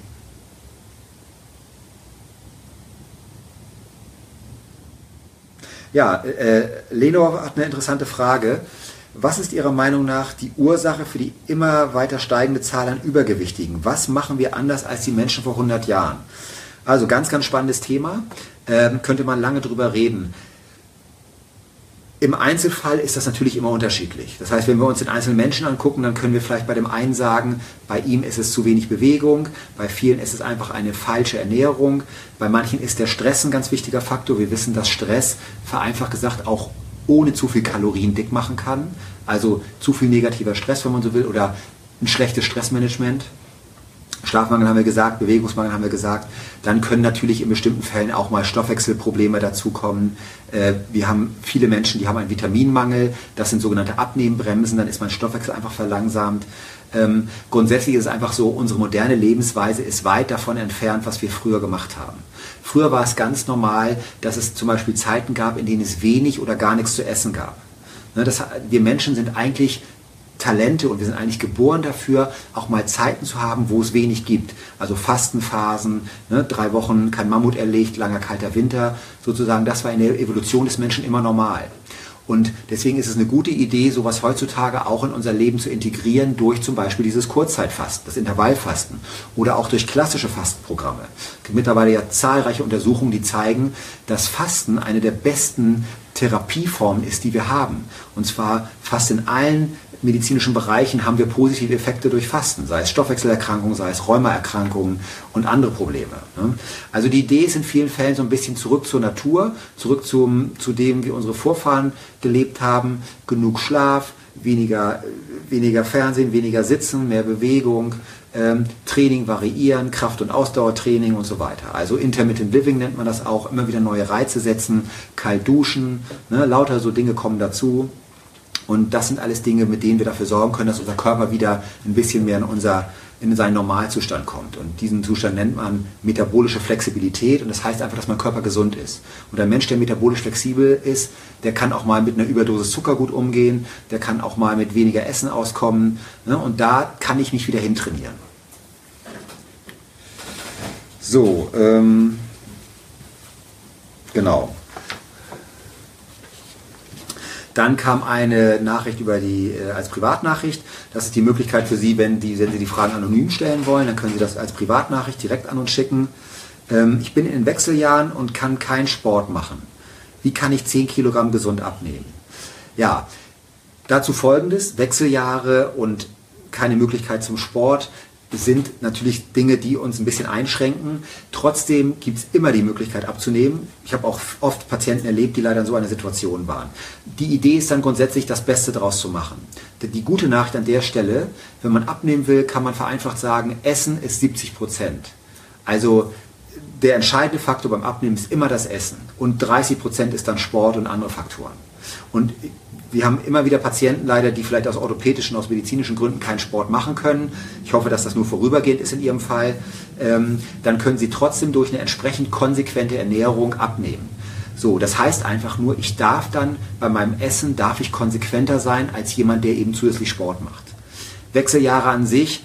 ja, äh, Lenor hat eine interessante Frage. Was ist Ihrer Meinung nach die Ursache für die immer weiter steigende Zahl an Übergewichtigen? Was machen wir anders als die Menschen vor 100 Jahren? Also ganz, ganz spannendes Thema. Ähm, könnte man lange drüber reden. Im Einzelfall ist das natürlich immer unterschiedlich. Das heißt, wenn wir uns den einzelnen Menschen angucken, dann können wir vielleicht bei dem einen sagen, bei ihm ist es zu wenig Bewegung, bei vielen ist es einfach eine falsche Ernährung, bei manchen ist der Stress ein ganz wichtiger Faktor. Wir wissen, dass Stress vereinfacht gesagt auch ohne zu viel Kalorien dick machen kann. Also zu viel negativer Stress, wenn man so will, oder ein schlechtes Stressmanagement. Schlafmangel haben wir gesagt, Bewegungsmangel haben wir gesagt. Dann können natürlich in bestimmten Fällen auch mal Stoffwechselprobleme dazukommen. Äh, wir haben viele Menschen, die haben einen Vitaminmangel. Das sind sogenannte Abnehmbremsen. Dann ist mein Stoffwechsel einfach verlangsamt. Ähm, grundsätzlich ist es einfach so, unsere moderne Lebensweise ist weit davon entfernt, was wir früher gemacht haben. Früher war es ganz normal, dass es zum Beispiel Zeiten gab, in denen es wenig oder gar nichts zu essen gab. Ne, wir Menschen sind eigentlich Talente und wir sind eigentlich geboren dafür, auch mal Zeiten zu haben, wo es wenig gibt. Also Fastenphasen, ne, drei Wochen kein Mammut erlegt, langer kalter Winter, sozusagen, das war in der Evolution des Menschen immer normal. Und deswegen ist es eine gute Idee, sowas heutzutage auch in unser Leben zu integrieren durch zum Beispiel dieses Kurzzeitfasten, das Intervallfasten oder auch durch klassische Fastenprogramme. Es gibt mittlerweile ja zahlreiche Untersuchungen, die zeigen, dass Fasten eine der besten Therapieformen ist, die wir haben. Und zwar fast in allen medizinischen Bereichen haben wir positive Effekte durch Fasten, sei es Stoffwechselerkrankungen, sei es Rheumaerkrankungen und andere Probleme. Ne? Also die Idee ist in vielen Fällen so ein bisschen zurück zur Natur, zurück zum, zu dem, wie unsere Vorfahren gelebt haben, genug Schlaf, weniger, weniger Fernsehen, weniger Sitzen, mehr Bewegung, ähm, Training variieren, Kraft- und Ausdauertraining und so weiter. Also Intermittent Living nennt man das auch, immer wieder neue Reize setzen, kalt duschen, ne, lauter so Dinge kommen dazu. Und das sind alles Dinge, mit denen wir dafür sorgen können, dass unser Körper wieder ein bisschen mehr in, unser, in seinen Normalzustand kommt. Und diesen Zustand nennt man metabolische Flexibilität. Und das heißt einfach, dass mein Körper gesund ist. Und ein Mensch, der metabolisch flexibel ist, der kann auch mal mit einer Überdosis Zucker gut umgehen. Der kann auch mal mit weniger Essen auskommen. Ne? Und da kann ich mich wieder hintrainieren. So, ähm, genau. Dann kam eine Nachricht über die äh, als Privatnachricht. Das ist die Möglichkeit für Sie, wenn, die, wenn Sie die Fragen anonym stellen wollen, dann können Sie das als Privatnachricht direkt an uns schicken. Ähm, ich bin in Wechseljahren und kann keinen Sport machen. Wie kann ich 10 Kilogramm gesund abnehmen? Ja, dazu folgendes, Wechseljahre und keine Möglichkeit zum Sport sind natürlich Dinge, die uns ein bisschen einschränken. Trotzdem gibt es immer die Möglichkeit abzunehmen. Ich habe auch oft Patienten erlebt, die leider in so einer Situation waren. Die Idee ist dann grundsätzlich, das Beste daraus zu machen. Die gute Nachricht an der Stelle, wenn man abnehmen will, kann man vereinfacht sagen, Essen ist 70 Prozent. Also der entscheidende Faktor beim Abnehmen ist immer das Essen. Und 30 Prozent ist dann Sport und andere Faktoren. Und wir haben immer wieder Patienten leider, die vielleicht aus orthopädischen, aus medizinischen Gründen keinen Sport machen können. Ich hoffe, dass das nur vorübergehend ist in Ihrem Fall. Ähm, dann können Sie trotzdem durch eine entsprechend konsequente Ernährung abnehmen. So, das heißt einfach nur, ich darf dann bei meinem Essen, darf ich konsequenter sein als jemand, der eben zusätzlich Sport macht. Wechseljahre an sich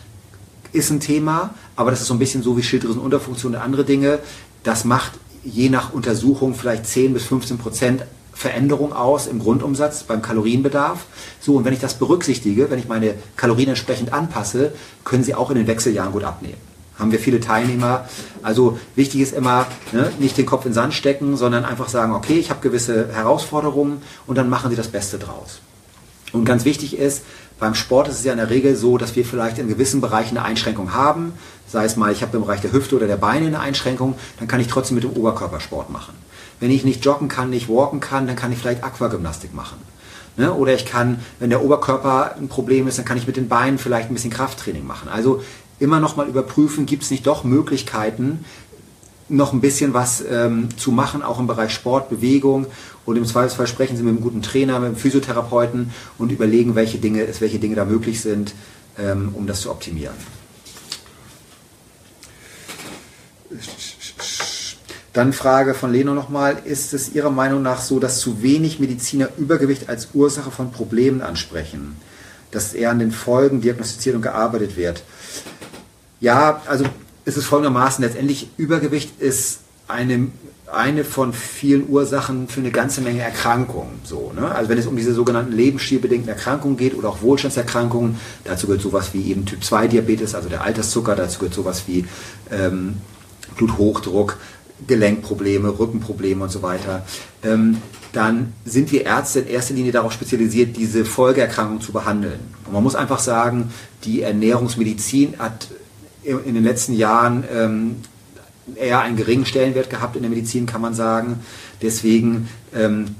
ist ein Thema, aber das ist so ein bisschen so wie Schilddrüsenunterfunktion und andere Dinge. Das macht je nach Untersuchung vielleicht 10 bis 15 Prozent Veränderung aus im Grundumsatz beim Kalorienbedarf. So, und wenn ich das berücksichtige, wenn ich meine Kalorien entsprechend anpasse, können Sie auch in den Wechseljahren gut abnehmen. Haben wir viele Teilnehmer. Also wichtig ist immer, ne, nicht den Kopf in den Sand stecken, sondern einfach sagen, okay, ich habe gewisse Herausforderungen und dann machen Sie das Beste draus. Und ganz wichtig ist, beim Sport ist es ja in der Regel so, dass wir vielleicht in gewissen Bereichen eine Einschränkung haben. Sei es mal, ich habe im Bereich der Hüfte oder der Beine eine Einschränkung, dann kann ich trotzdem mit dem Oberkörpersport machen. Wenn ich nicht joggen kann, nicht walken kann, dann kann ich vielleicht Aquagymnastik machen. Ne? Oder ich kann, wenn der Oberkörper ein Problem ist, dann kann ich mit den Beinen vielleicht ein bisschen Krafttraining machen. Also immer noch mal überprüfen, gibt es nicht doch Möglichkeiten, noch ein bisschen was ähm, zu machen, auch im Bereich Sport, Bewegung. Und im Zweifelsfall sprechen Sie mit einem guten Trainer, mit einem Physiotherapeuten und überlegen, welche Dinge, welche Dinge da möglich sind, ähm, um das zu optimieren. Dann Frage von Leno nochmal, ist es Ihrer Meinung nach so, dass zu wenig Mediziner Übergewicht als Ursache von Problemen ansprechen? Dass eher an den Folgen diagnostiziert und gearbeitet wird? Ja, also es ist folgendermaßen, letztendlich Übergewicht ist eine, eine von vielen Ursachen für eine ganze Menge Erkrankungen. So, ne? Also wenn es um diese sogenannten lebensstilbedingten Erkrankungen geht oder auch Wohlstandserkrankungen, dazu gehört sowas wie eben Typ 2 Diabetes, also der Alterszucker, dazu gehört sowas wie ähm, Bluthochdruck, Gelenkprobleme, Rückenprobleme und so weiter, ähm, dann sind wir Ärzte in erster Linie darauf spezialisiert, diese Folgeerkrankungen zu behandeln. Und man muss einfach sagen, die Ernährungsmedizin hat in den letzten Jahren ähm, eher einen geringen Stellenwert gehabt in der Medizin, kann man sagen. Deswegen ähm,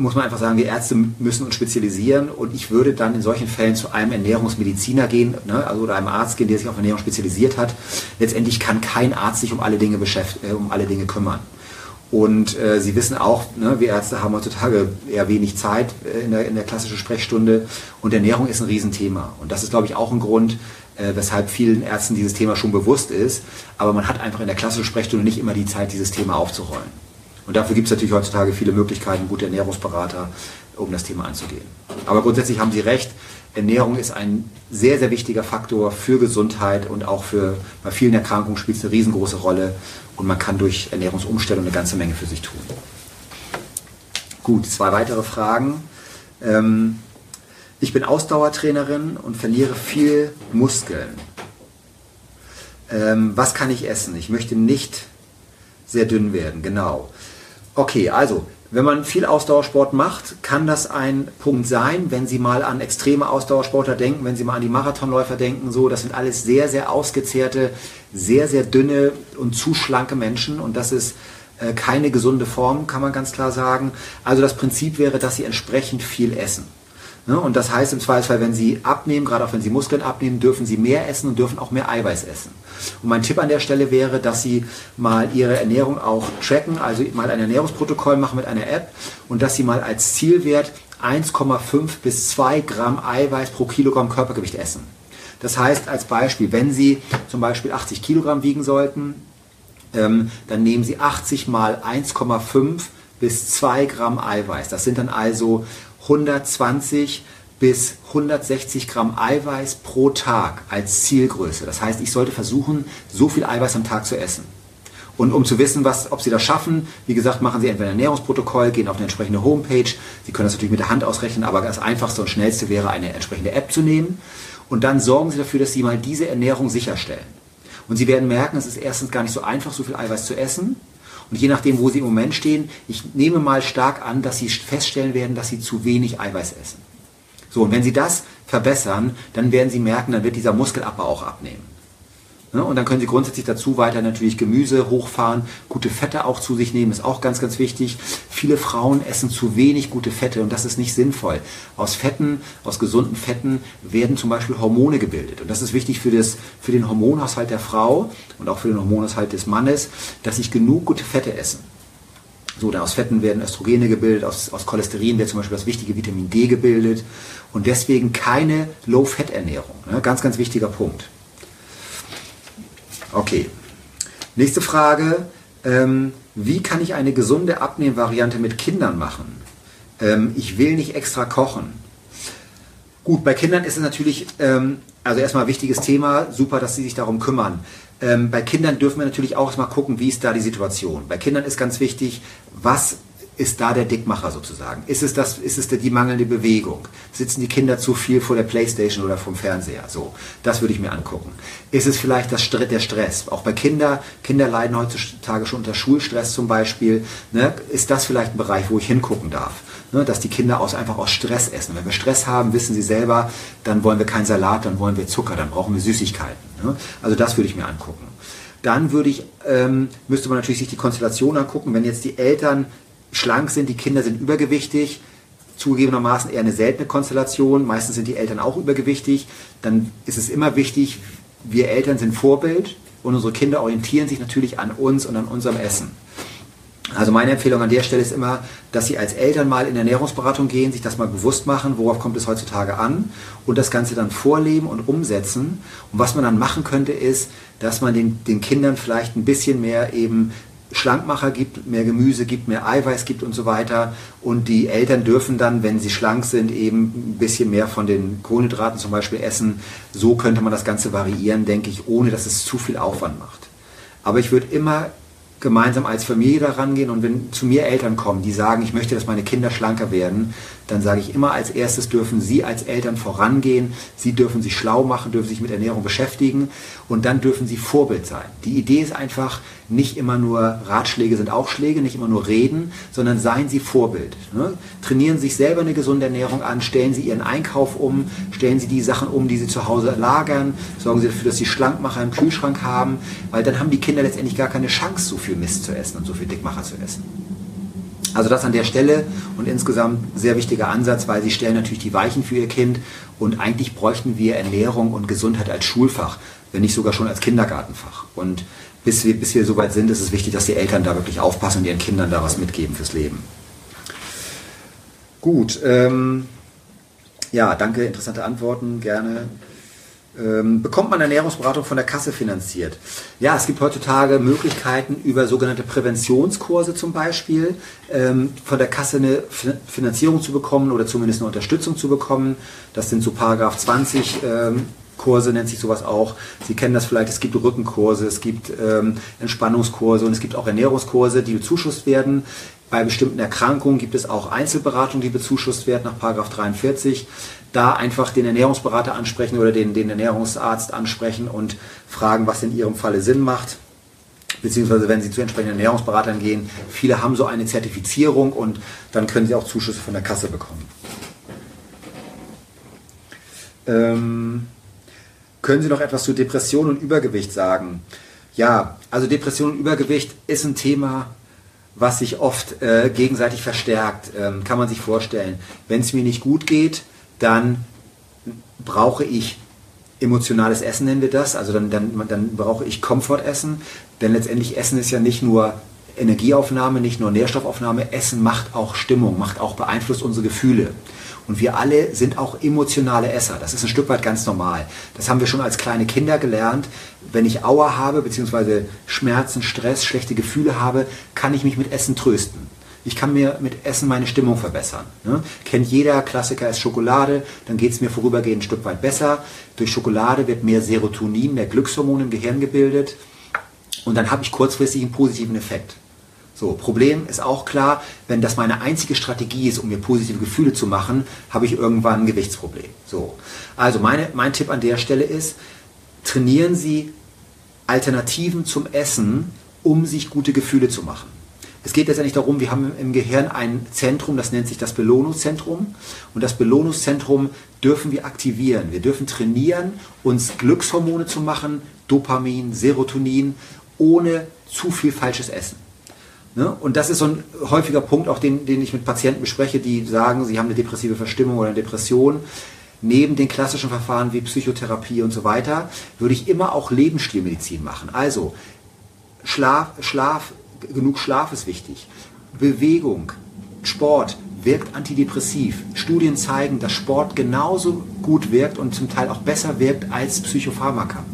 muss man einfach sagen, wir Ärzte müssen uns spezialisieren und ich würde dann in solchen Fällen zu einem Ernährungsmediziner gehen, ne, also oder einem Arzt gehen, der sich auf Ernährung spezialisiert hat. Letztendlich kann kein Arzt sich um alle Dinge beschäftigen, äh, um alle Dinge kümmern. Und äh, Sie wissen auch, ne, wir Ärzte haben heutzutage eher wenig Zeit äh, in, der, in der klassischen Sprechstunde und Ernährung ist ein Riesenthema. Und das ist, glaube ich, auch ein Grund, äh, weshalb vielen Ärzten dieses Thema schon bewusst ist. Aber man hat einfach in der klassischen Sprechstunde nicht immer die Zeit, dieses Thema aufzurollen. Und dafür gibt es natürlich heutzutage viele Möglichkeiten, gute Ernährungsberater, um das Thema anzugehen. Aber grundsätzlich haben Sie recht, Ernährung ist ein sehr, sehr wichtiger Faktor für Gesundheit und auch für, bei vielen Erkrankungen spielt es eine riesengroße Rolle und man kann durch Ernährungsumstellung eine ganze Menge für sich tun. Gut, zwei weitere Fragen. Ähm, ich bin Ausdauertrainerin und verliere viel Muskeln. Ähm, was kann ich essen? Ich möchte nicht sehr dünn werden, genau. Okay, also wenn man viel Ausdauersport macht, kann das ein Punkt sein, wenn Sie mal an extreme Ausdauersportler denken, wenn Sie mal an die Marathonläufer denken, so, das sind alles sehr, sehr ausgezehrte, sehr, sehr dünne und zu schlanke Menschen und das ist äh, keine gesunde Form, kann man ganz klar sagen. Also das Prinzip wäre, dass Sie entsprechend viel essen. Ne? Und das heißt im Zweifelsfall, wenn Sie abnehmen, gerade auch wenn Sie Muskeln abnehmen, dürfen Sie mehr essen und dürfen auch mehr Eiweiß essen. Und mein Tipp an der Stelle wäre, dass Sie mal Ihre Ernährung auch tracken, also mal ein Ernährungsprotokoll machen mit einer App und dass Sie mal als Zielwert 1,5 bis 2 Gramm Eiweiß pro Kilogramm Körpergewicht essen. Das heißt als Beispiel, wenn Sie zum Beispiel 80 Kilogramm wiegen sollten, ähm, dann nehmen Sie 80 mal 1,5 bis 2 Gramm Eiweiß. Das sind dann also 120 bis 160 Gramm Eiweiß pro Tag als Zielgröße. Das heißt, ich sollte versuchen, so viel Eiweiß am Tag zu essen. Und um zu wissen, was, ob Sie das schaffen, wie gesagt, machen Sie entweder ein Ernährungsprotokoll, gehen auf eine entsprechende Homepage. Sie können das natürlich mit der Hand ausrechnen, aber das einfachste und schnellste wäre, eine entsprechende App zu nehmen. Und dann sorgen Sie dafür, dass Sie mal diese Ernährung sicherstellen. Und Sie werden merken, es ist erstens gar nicht so einfach, so viel Eiweiß zu essen. Und je nachdem, wo Sie im Moment stehen, ich nehme mal stark an, dass Sie feststellen werden, dass Sie zu wenig Eiweiß essen. So, und wenn Sie das verbessern, dann werden Sie merken, dann wird dieser Muskelabbau auch abnehmen. Ne? Und dann können Sie grundsätzlich dazu weiter natürlich Gemüse hochfahren, gute Fette auch zu sich nehmen, ist auch ganz, ganz wichtig. Viele Frauen essen zu wenig gute Fette und das ist nicht sinnvoll. Aus Fetten, aus gesunden Fetten werden zum Beispiel Hormone gebildet. Und das ist wichtig für, das, für den Hormonhaushalt der Frau und auch für den Hormonhaushalt des Mannes, dass ich genug gute Fette essen. So, aus Fetten werden Östrogene gebildet, aus, aus Cholesterin wird zum Beispiel das wichtige Vitamin D gebildet und deswegen keine Low-Fat-Ernährung. Ne? Ganz, ganz wichtiger Punkt. Okay. Nächste Frage. Ähm, wie kann ich eine gesunde Abnehmvariante mit Kindern machen? Ähm, ich will nicht extra kochen. Gut, bei Kindern ist es natürlich, ähm, also erstmal ein wichtiges Thema, super, dass sie sich darum kümmern. Ähm, bei Kindern dürfen wir natürlich auch erstmal gucken, wie ist da die Situation. Bei Kindern ist ganz wichtig, was ist da der Dickmacher sozusagen? Ist es, das, ist es die mangelnde Bewegung? Sitzen die Kinder zu viel vor der Playstation oder vom Fernseher? So, das würde ich mir angucken. Ist es vielleicht das, der Stress? Auch bei Kindern, Kinder leiden heutzutage schon unter Schulstress zum Beispiel. Ne? Ist das vielleicht ein Bereich, wo ich hingucken darf? Ne? Dass die Kinder aus, einfach aus Stress essen. Wenn wir Stress haben, wissen sie selber, dann wollen wir keinen Salat, dann wollen wir Zucker, dann brauchen wir Süßigkeiten. Ne? Also das würde ich mir angucken. Dann würde ich, ähm, müsste man natürlich sich die Konstellation angucken, wenn jetzt die Eltern schlank sind, die Kinder sind übergewichtig, zugegebenermaßen eher eine seltene Konstellation, meistens sind die Eltern auch übergewichtig, dann ist es immer wichtig, wir Eltern sind Vorbild und unsere Kinder orientieren sich natürlich an uns und an unserem Essen. Also meine Empfehlung an der Stelle ist immer, dass Sie als Eltern mal in Ernährungsberatung gehen, sich das mal bewusst machen, worauf kommt es heutzutage an und das Ganze dann vorleben und umsetzen. Und was man dann machen könnte, ist, dass man den, den Kindern vielleicht ein bisschen mehr eben Schlankmacher gibt, mehr Gemüse gibt, mehr Eiweiß gibt und so weiter. Und die Eltern dürfen dann, wenn sie schlank sind, eben ein bisschen mehr von den Kohlenhydraten zum Beispiel essen. So könnte man das Ganze variieren, denke ich, ohne dass es zu viel Aufwand macht. Aber ich würde immer gemeinsam als Familie da rangehen und wenn zu mir Eltern kommen, die sagen, ich möchte, dass meine Kinder schlanker werden, dann sage ich immer als erstes dürfen Sie als Eltern vorangehen, Sie dürfen sich schlau machen, dürfen sich mit Ernährung beschäftigen und dann dürfen Sie Vorbild sein. Die Idee ist einfach, nicht immer nur Ratschläge sind auch Schläge, nicht immer nur reden, sondern seien Sie Vorbild. Ne? Trainieren Sie sich selber eine gesunde Ernährung an, stellen Sie Ihren Einkauf um, stellen Sie die Sachen um, die Sie zu Hause lagern, sorgen Sie dafür, dass Sie Schlankmacher im Kühlschrank haben, weil dann haben die Kinder letztendlich gar keine Chance, so viel Mist zu essen und so viel Dickmacher zu essen. Also das an der Stelle und insgesamt sehr wichtiger Ansatz, weil sie stellen natürlich die Weichen für ihr Kind und eigentlich bräuchten wir Ernährung und Gesundheit als Schulfach, wenn nicht sogar schon als Kindergartenfach. Und bis wir, bis wir so weit sind, ist es wichtig, dass die Eltern da wirklich aufpassen und ihren Kindern da was mitgeben fürs Leben. Gut, ähm, ja, danke, interessante Antworten, gerne. Ähm, bekommt man Ernährungsberatung von der Kasse finanziert? Ja, es gibt heutzutage Möglichkeiten über sogenannte Präventionskurse zum Beispiel ähm, von der Kasse eine Finanzierung zu bekommen oder zumindest eine Unterstützung zu bekommen. Das sind so Paragraph 20 ähm, Kurse nennt sich sowas auch. Sie kennen das vielleicht, es gibt Rückenkurse, es gibt ähm, Entspannungskurse und es gibt auch Ernährungskurse, die bezuschusst werden. Bei bestimmten Erkrankungen gibt es auch Einzelberatungen, die bezuschusst werden nach Paragraph 43 da einfach den Ernährungsberater ansprechen oder den, den Ernährungsarzt ansprechen und fragen, was in ihrem Falle Sinn macht. Beziehungsweise wenn Sie zu entsprechenden Ernährungsberatern gehen, viele haben so eine Zertifizierung und dann können Sie auch Zuschüsse von der Kasse bekommen. Ähm, können Sie noch etwas zu Depression und Übergewicht sagen? Ja, also Depression und Übergewicht ist ein Thema, was sich oft äh, gegenseitig verstärkt, ähm, kann man sich vorstellen. Wenn es mir nicht gut geht, dann brauche ich emotionales Essen, nennen wir das. Also dann, dann, dann brauche ich Komfortessen, denn letztendlich Essen ist ja nicht nur Energieaufnahme, nicht nur Nährstoffaufnahme. Essen macht auch Stimmung, macht auch beeinflusst unsere Gefühle. Und wir alle sind auch emotionale Esser. Das ist ein Stück weit ganz normal. Das haben wir schon als kleine Kinder gelernt. Wenn ich Auer habe, beziehungsweise Schmerzen, Stress, schlechte Gefühle habe, kann ich mich mit Essen trösten. Ich kann mir mit Essen meine Stimmung verbessern. Ne? Kennt jeder, Klassiker ist Schokolade, dann geht es mir vorübergehend ein Stück weit besser. Durch Schokolade wird mehr Serotonin, mehr Glückshormon im Gehirn gebildet und dann habe ich kurzfristig einen positiven Effekt. So, Problem ist auch klar, wenn das meine einzige Strategie ist, um mir positive Gefühle zu machen, habe ich irgendwann ein Gewichtsproblem. So. Also meine, mein Tipp an der Stelle ist, trainieren Sie Alternativen zum Essen, um sich gute Gefühle zu machen. Es geht letztendlich darum, wir haben im Gehirn ein Zentrum, das nennt sich das Belohnungszentrum. Und das Belohnungszentrum dürfen wir aktivieren. Wir dürfen trainieren, uns Glückshormone zu machen, Dopamin, Serotonin, ohne zu viel falsches Essen. Ne? Und das ist so ein häufiger Punkt, auch den, den ich mit Patienten bespreche, die sagen, sie haben eine depressive Verstimmung oder eine Depression. Neben den klassischen Verfahren wie Psychotherapie und so weiter, würde ich immer auch Lebensstilmedizin machen. Also Schlaf, Schlaf genug Schlaf ist wichtig. Bewegung, Sport wirkt antidepressiv. Studien zeigen, dass Sport genauso gut wirkt und zum Teil auch besser wirkt als Psychopharmaka.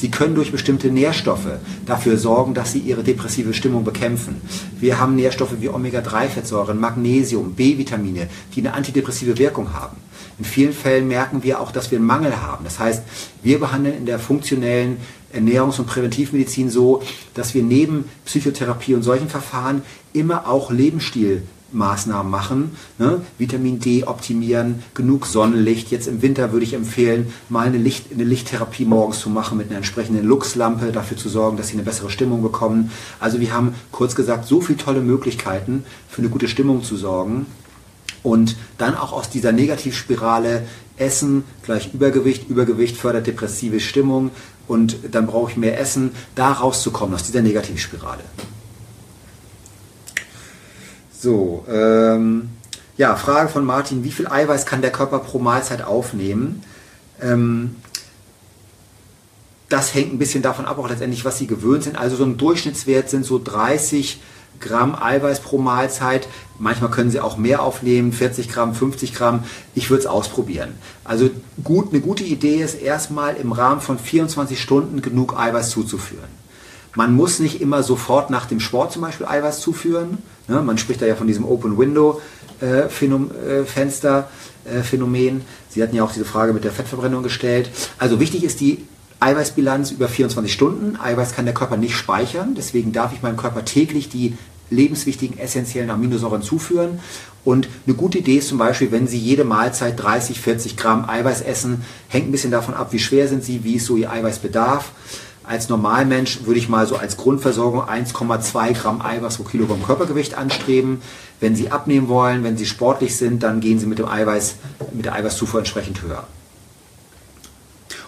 Sie können durch bestimmte Nährstoffe dafür sorgen, dass sie ihre depressive Stimmung bekämpfen. Wir haben Nährstoffe wie Omega-3-Fettsäuren, Magnesium, B-Vitamine, die eine antidepressive Wirkung haben. In vielen Fällen merken wir auch, dass wir einen Mangel haben. Das heißt, wir behandeln in der funktionellen Ernährungs- und Präventivmedizin so, dass wir neben Psychotherapie und solchen Verfahren immer auch Lebensstil Maßnahmen machen. Ne? Vitamin D optimieren, genug Sonnenlicht. Jetzt im Winter würde ich empfehlen, mal eine, Licht, eine Lichttherapie morgens zu machen mit einer entsprechenden Luxlampe, dafür zu sorgen, dass sie eine bessere Stimmung bekommen. Also wir haben kurz gesagt so viele tolle Möglichkeiten für eine gute Stimmung zu sorgen. Und dann auch aus dieser Negativspirale Essen gleich Übergewicht, Übergewicht fördert depressive Stimmung und dann brauche ich mehr Essen, da rauszukommen aus dieser Negativspirale. So, ähm, ja, Frage von Martin, wie viel Eiweiß kann der Körper pro Mahlzeit aufnehmen? Ähm, das hängt ein bisschen davon ab, auch letztendlich, was Sie gewöhnt sind. Also so ein Durchschnittswert sind so 30 Gramm Eiweiß pro Mahlzeit. Manchmal können Sie auch mehr aufnehmen, 40 Gramm, 50 Gramm. Ich würde es ausprobieren. Also gut, eine gute Idee ist erstmal im Rahmen von 24 Stunden genug Eiweiß zuzuführen. Man muss nicht immer sofort nach dem Sport zum Beispiel Eiweiß zuführen. Ne? Man spricht da ja von diesem Open Window äh, Phenom äh, Fenster äh, Phänomen. Sie hatten ja auch diese Frage mit der Fettverbrennung gestellt. Also wichtig ist die Eiweißbilanz über 24 Stunden. Eiweiß kann der Körper nicht speichern, deswegen darf ich meinem Körper täglich die lebenswichtigen essentiellen Aminosäuren zuführen. Und eine gute Idee ist zum Beispiel, wenn Sie jede Mahlzeit 30, 40 Gramm Eiweiß essen, hängt ein bisschen davon ab, wie schwer sind Sie, wie ist so Ihr Eiweißbedarf als Normalmensch würde ich mal so als Grundversorgung 1,2 Gramm Eiweiß pro Kilogramm Körpergewicht anstreben. Wenn Sie abnehmen wollen, wenn Sie sportlich sind, dann gehen Sie mit, dem Eiweiß, mit der Eiweißzufuhr entsprechend höher.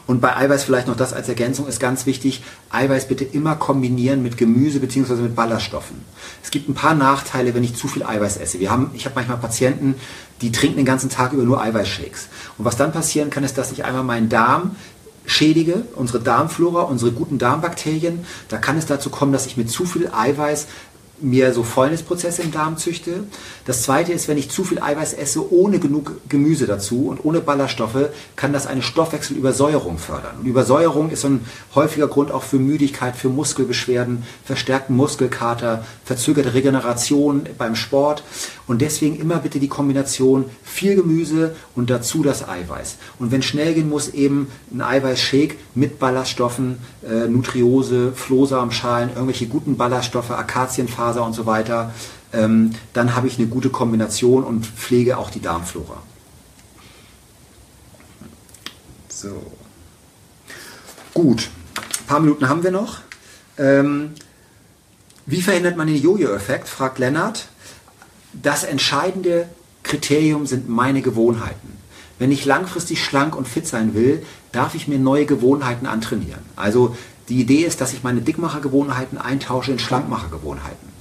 Und bei Eiweiß vielleicht noch das als Ergänzung ist ganz wichtig. Eiweiß bitte immer kombinieren mit Gemüse bzw. mit Ballaststoffen. Es gibt ein paar Nachteile, wenn ich zu viel Eiweiß esse. Wir haben, ich habe manchmal Patienten, die trinken den ganzen Tag über nur Eiweißshakes. Und was dann passieren kann, ist, dass ich einmal meinen Darm schädige, unsere Darmflora, unsere guten Darmbakterien. Da kann es dazu kommen, dass ich mit zu viel Eiweiß mir so Fäulnisprozesse im Darm züchte. Das zweite ist, wenn ich zu viel Eiweiß esse, ohne genug Gemüse dazu und ohne Ballaststoffe, kann das eine Stoffwechselübersäuerung fördern. Und Übersäuerung ist so ein häufiger Grund auch für Müdigkeit, für Muskelbeschwerden, verstärkten Muskelkater, verzögerte Regeneration beim Sport. Und deswegen immer bitte die Kombination viel Gemüse und dazu das Eiweiß. Und wenn schnell gehen muss, eben ein Eiweißshake mit Ballaststoffen, äh, Nutriose, Flohsamenschalen, irgendwelche guten Ballaststoffe, Akazienfaser und so weiter. Ähm, dann habe ich eine gute Kombination und pflege auch die Darmflora. So. Gut, ein paar Minuten haben wir noch. Ähm, wie verhindert man den Jojo-Effekt? fragt Lennart. Das entscheidende Kriterium sind meine Gewohnheiten. Wenn ich langfristig schlank und fit sein will, darf ich mir neue Gewohnheiten antrainieren. Also die Idee ist, dass ich meine Dickmachergewohnheiten eintausche in Schlankmachergewohnheiten.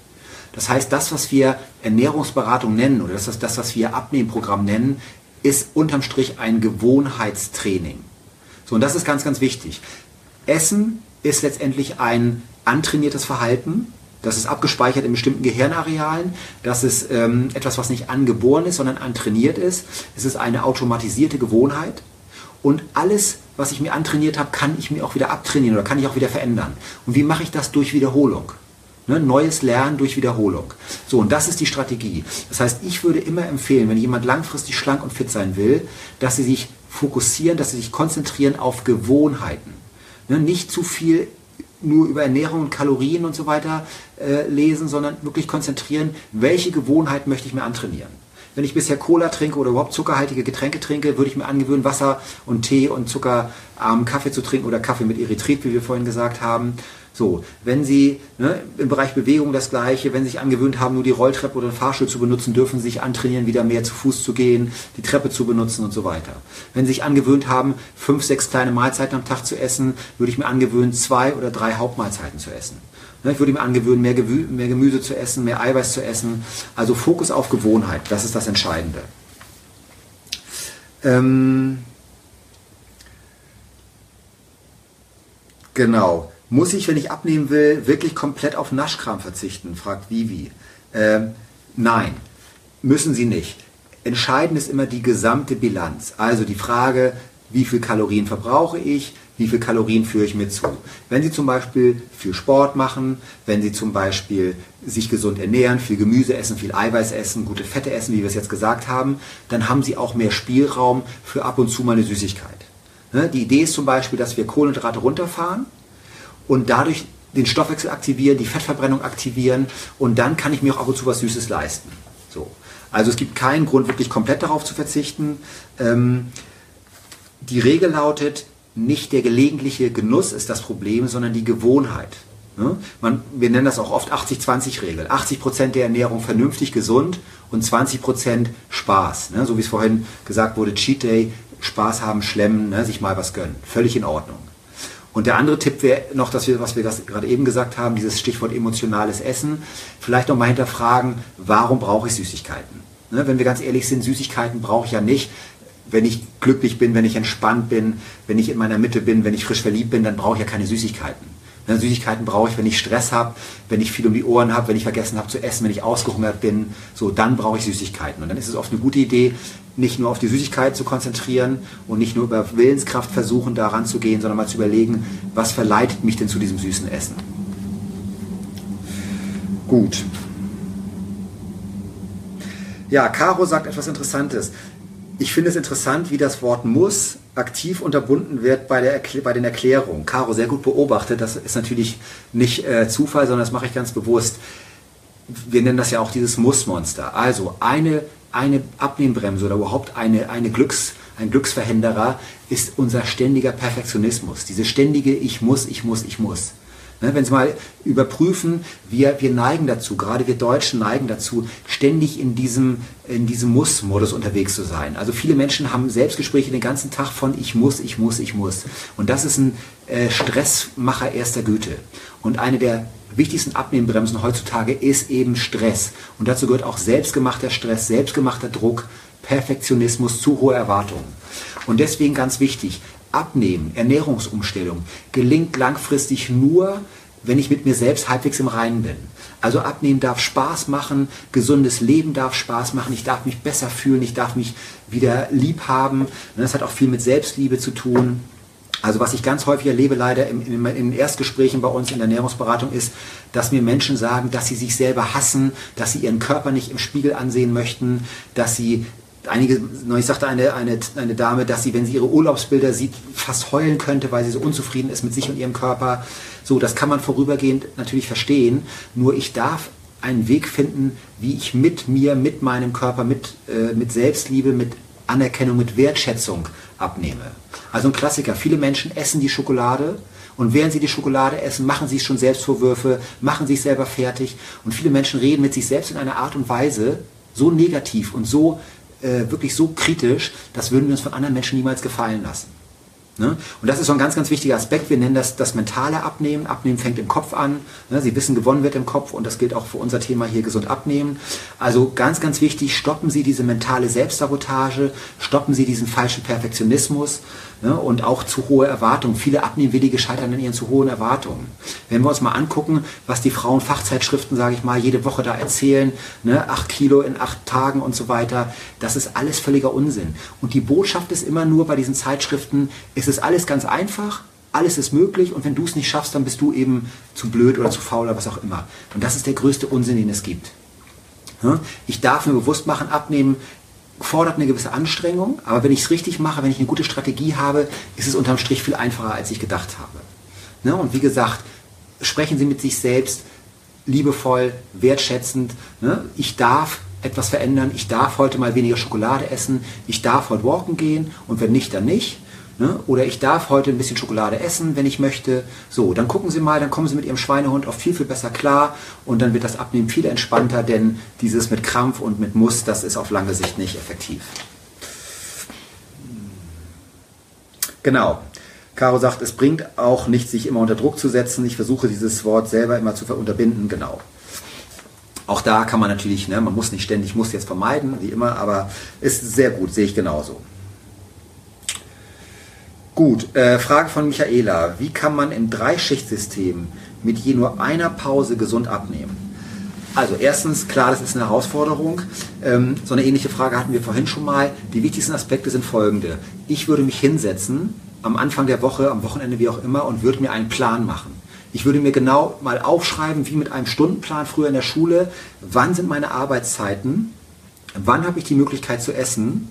Das heißt, das, was wir Ernährungsberatung nennen oder das, das was wir Abnehmprogramm nennen, ist unterm Strich ein Gewohnheitstraining. So, und das ist ganz, ganz wichtig. Essen ist letztendlich ein antrainiertes Verhalten. Das ist abgespeichert in bestimmten Gehirnarealen. Das ist ähm, etwas, was nicht angeboren ist, sondern antrainiert ist. Es ist eine automatisierte Gewohnheit. Und alles, was ich mir antrainiert habe, kann ich mir auch wieder abtrainieren oder kann ich auch wieder verändern. Und wie mache ich das? Durch Wiederholung. Ne? Neues Lernen durch Wiederholung. So, und das ist die Strategie. Das heißt, ich würde immer empfehlen, wenn jemand langfristig schlank und fit sein will, dass sie sich fokussieren, dass sie sich konzentrieren auf Gewohnheiten. Ne? Nicht zu viel nur über Ernährung und Kalorien und so weiter äh, lesen, sondern wirklich konzentrieren, welche Gewohnheit möchte ich mir antrainieren. Wenn ich bisher Cola trinke oder überhaupt zuckerhaltige Getränke trinke, würde ich mir angewöhnen, Wasser und Tee und zuckerarmen Kaffee zu trinken oder Kaffee mit Erythrit, wie wir vorhin gesagt haben. So, wenn Sie ne, im Bereich Bewegung das Gleiche, wenn Sie sich angewöhnt haben, nur die Rolltreppe oder den Fahrstuhl zu benutzen, dürfen Sie sich antrainieren, wieder mehr zu Fuß zu gehen, die Treppe zu benutzen und so weiter. Wenn Sie sich angewöhnt haben, fünf, sechs kleine Mahlzeiten am Tag zu essen, würde ich mir angewöhnen, zwei oder drei Hauptmahlzeiten zu essen. Ne, ich würde mir angewöhnen, mehr, mehr Gemüse zu essen, mehr Eiweiß zu essen. Also Fokus auf Gewohnheit, das ist das Entscheidende. Ähm, genau. Muss ich, wenn ich abnehmen will, wirklich komplett auf Naschkram verzichten? fragt Vivi. Ähm, nein, müssen Sie nicht. Entscheidend ist immer die gesamte Bilanz. Also die Frage, wie viel Kalorien verbrauche ich, wie viel Kalorien führe ich mir zu. Wenn Sie zum Beispiel viel Sport machen, wenn Sie zum Beispiel sich gesund ernähren, viel Gemüse essen, viel Eiweiß essen, gute Fette essen, wie wir es jetzt gesagt haben, dann haben Sie auch mehr Spielraum für ab und zu mal eine Süßigkeit. Ne, die Idee ist zum Beispiel, dass wir Kohlenhydrate runterfahren und dadurch den Stoffwechsel aktivieren, die Fettverbrennung aktivieren und dann kann ich mir auch ab und zu was Süßes leisten. So. Also es gibt keinen Grund, wirklich komplett darauf zu verzichten. Ähm, die Regel lautet, nicht der gelegentliche Genuss ist das Problem, sondern die Gewohnheit. Ne? Man, wir nennen das auch oft 80-20-Regel. 80% der Ernährung vernünftig gesund und 20% Spaß. Ne? So wie es vorhin gesagt wurde, Cheat Day, Spaß haben, schlemmen, ne? sich mal was gönnen. Völlig in Ordnung. Und der andere Tipp wäre noch, dass wir, was wir gerade eben gesagt haben, dieses Stichwort emotionales Essen, vielleicht nochmal hinterfragen, warum brauche ich Süßigkeiten? Ne? Wenn wir ganz ehrlich sind, Süßigkeiten brauche ich ja nicht, wenn ich glücklich bin, wenn ich entspannt bin, wenn ich in meiner Mitte bin, wenn ich frisch verliebt bin, dann brauche ich ja keine Süßigkeiten. Ne, Süßigkeiten brauche ich, wenn ich Stress habe, wenn ich viel um die Ohren habe, wenn ich vergessen habe zu essen, wenn ich ausgehungert bin. So, dann brauche ich Süßigkeiten. Und dann ist es oft eine gute Idee, nicht nur auf die Süßigkeit zu konzentrieren und nicht nur über Willenskraft versuchen, daran zu gehen, sondern mal zu überlegen, was verleitet mich denn zu diesem süßen Essen. Gut. Ja, Caro sagt etwas Interessantes. Ich finde es interessant, wie das Wort muss aktiv unterbunden wird bei, der, bei den Erklärungen. Caro, sehr gut beobachtet. Das ist natürlich nicht äh, Zufall, sondern das mache ich ganz bewusst. Wir nennen das ja auch dieses Mussmonster. Also eine, eine Abnehmbremse oder überhaupt eine, eine Glücks, ein Glücksverhinderer ist unser ständiger Perfektionismus. Diese ständige Ich muss, ich muss, ich muss. Ne, wenn Sie mal überprüfen, wir, wir neigen dazu, gerade wir Deutschen neigen dazu, ständig in diesem, in diesem Muss-Modus unterwegs zu sein. Also viele Menschen haben Selbstgespräche den ganzen Tag von ich muss, ich muss, ich muss. Und das ist ein äh, Stressmacher erster Güte. Und eine der wichtigsten Abnehmbremsen heutzutage ist eben Stress. Und dazu gehört auch selbstgemachter Stress, selbstgemachter Druck, Perfektionismus, zu hohe Erwartungen. Und deswegen ganz wichtig, Abnehmen, Ernährungsumstellung gelingt langfristig nur, wenn ich mit mir selbst halbwegs im Reinen bin. Also abnehmen darf Spaß machen, gesundes Leben darf Spaß machen, ich darf mich besser fühlen, ich darf mich wieder lieb haben. Das hat auch viel mit Selbstliebe zu tun. Also was ich ganz häufig erlebe, leider in, in, Erstgesprächen bei uns in der Ernährungsberatung, ist, dass mir Menschen sagen, dass sie sich selber hassen, dass sie ihren Körper nicht im Spiegel ansehen möchten, dass sie einige, neulich sagte eine, eine, eine Dame, dass sie, wenn sie ihre Urlaubsbilder sieht, fast heulen könnte, weil sie so unzufrieden ist mit sich und ihrem Körper. So, das kann man vorübergehend natürlich verstehen. Nur ich darf einen Weg finden, wie ich mit mir, mit meinem Körper, mit, äh, mit Selbstliebe, mit Anerkennung, mit Wertschätzung abnehme. Also ein Klassiker. Viele Menschen essen die Schokolade und während sie die Schokolade essen, machen sie schon Selbstvorwürfe, machen sich selber fertig. Und viele Menschen reden mit sich selbst in einer Art und Weise so negativ und so äh, wirklich so kritisch, das würden wir uns von anderen Menschen niemals gefallen lassen. Ne? Und das ist so ein ganz, ganz wichtiger Aspekt. Wir nennen das das mentale Abnehmen. Abnehmen fängt im Kopf an. Ne? Sie wissen, gewonnen wird im Kopf und das gilt auch für unser Thema hier gesund abnehmen. Also ganz, ganz wichtig, stoppen Sie diese mentale Selbstsabotage, stoppen Sie diesen falschen Perfektionismus ne? und auch zu hohe Erwartungen. Viele Abnehmwillige scheitern an ihren zu hohen Erwartungen. Wenn wir uns mal angucken, was die Frauenfachzeitschriften, sage ich mal, jede Woche da erzählen, ne? acht Kilo in acht Tagen und so weiter, das ist alles völliger Unsinn. Und die Botschaft ist immer nur bei diesen Zeitschriften, es ist alles ganz einfach, alles ist möglich und wenn du es nicht schaffst, dann bist du eben zu blöd oder zu faul oder was auch immer. Und das ist der größte Unsinn, den es gibt. Ich darf mir bewusst machen, abnehmen fordert eine gewisse Anstrengung, aber wenn ich es richtig mache, wenn ich eine gute Strategie habe, ist es unterm Strich viel einfacher, als ich gedacht habe. Ne? Und wie gesagt, sprechen Sie mit sich selbst liebevoll, wertschätzend. Ne? Ich darf etwas verändern, ich darf heute mal weniger Schokolade essen, ich darf heute walken gehen und wenn nicht, dann nicht. Ne? Oder ich darf heute ein bisschen Schokolade essen, wenn ich möchte. So, dann gucken Sie mal, dann kommen Sie mit Ihrem Schweinehund auch viel, viel besser klar und dann wird das Abnehmen viel entspannter, denn dieses mit Krampf und mit Muss, das ist auf lange Sicht nicht effektiv. Genau. Caro sagt, es bringt auch nicht, sich immer unter Druck zu setzen. Ich versuche dieses Wort selber immer zu unterbinden. Genau. Auch da kann man natürlich, ne, man muss nicht ständig, muss jetzt vermeiden, wie immer, aber ist sehr gut, sehe ich genauso. Gut, äh, Frage von Michaela. Wie kann man im Dreischichtsystem mit je nur einer Pause gesund abnehmen? Also erstens, klar, das ist eine Herausforderung. Ähm, so eine ähnliche Frage hatten wir vorhin schon mal. Die wichtigsten Aspekte sind folgende. Ich würde mich hinsetzen, am Anfang der Woche, am Wochenende, wie auch immer, und würde mir einen Plan machen. Ich würde mir genau mal aufschreiben, wie mit einem Stundenplan früher in der Schule, wann sind meine Arbeitszeiten, wann habe ich die Möglichkeit zu essen,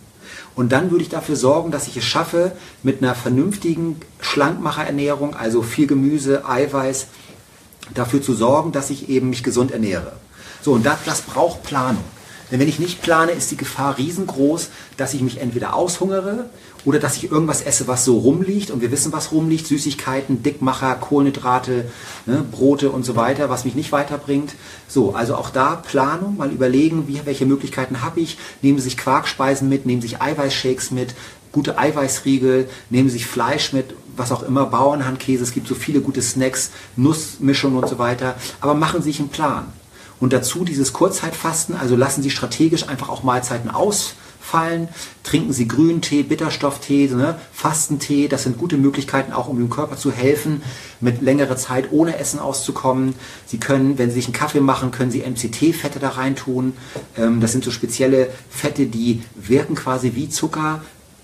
und dann würde ich dafür sorgen, dass ich es schaffe, mit einer vernünftigen Schlankmacherernährung, also viel Gemüse, Eiweiß, dafür zu sorgen, dass ich eben mich gesund ernähre. So, und das, das braucht Planung. Denn wenn ich nicht plane, ist die Gefahr riesengroß, dass ich mich entweder aushungere oder dass ich irgendwas esse, was so rumliegt. Und wir wissen, was rumliegt. Süßigkeiten, Dickmacher, Kohlenhydrate, ne, Brote und so weiter, was mich nicht weiterbringt. So, also auch da Planung, mal überlegen, wie, welche Möglichkeiten habe ich. Nehmen Sie sich Quarkspeisen mit, nehmen Sie sich Eiweißshakes mit, gute Eiweißriegel, nehmen Sie sich Fleisch mit, was auch immer, Bauernhandkäse, es gibt so viele gute Snacks, Nussmischungen und so weiter. Aber machen Sie sich einen Plan. Und dazu dieses Kurzzeitfasten, also lassen Sie strategisch einfach auch Mahlzeiten ausfallen, trinken Sie Grüntee, Bitterstofftee, ne, Fastentee, das sind gute Möglichkeiten auch, um dem Körper zu helfen, mit längerer Zeit ohne Essen auszukommen. Sie können, wenn Sie sich einen Kaffee machen, können Sie MCT-Fette da reintun. Ähm, das sind so spezielle Fette, die wirken quasi wie Zucker,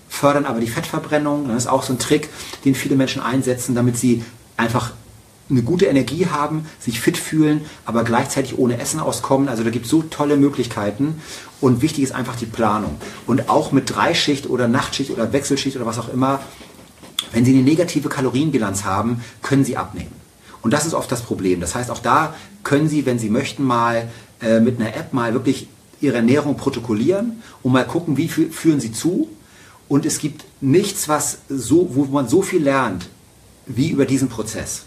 fördern aber die Fettverbrennung. Das ist auch so ein Trick, den viele Menschen einsetzen, damit sie einfach eine gute Energie haben, sich fit fühlen, aber gleichzeitig ohne Essen auskommen. Also da gibt es so tolle Möglichkeiten. Und wichtig ist einfach die Planung. Und auch mit Dreischicht oder Nachtschicht oder Wechselschicht oder was auch immer, wenn Sie eine negative Kalorienbilanz haben, können Sie abnehmen. Und das ist oft das Problem. Das heißt, auch da können Sie, wenn Sie möchten, mal äh, mit einer App mal wirklich Ihre Ernährung protokollieren und mal gucken, wie viel führen Sie zu. Und es gibt nichts, was so, wo man so viel lernt, wie über diesen Prozess.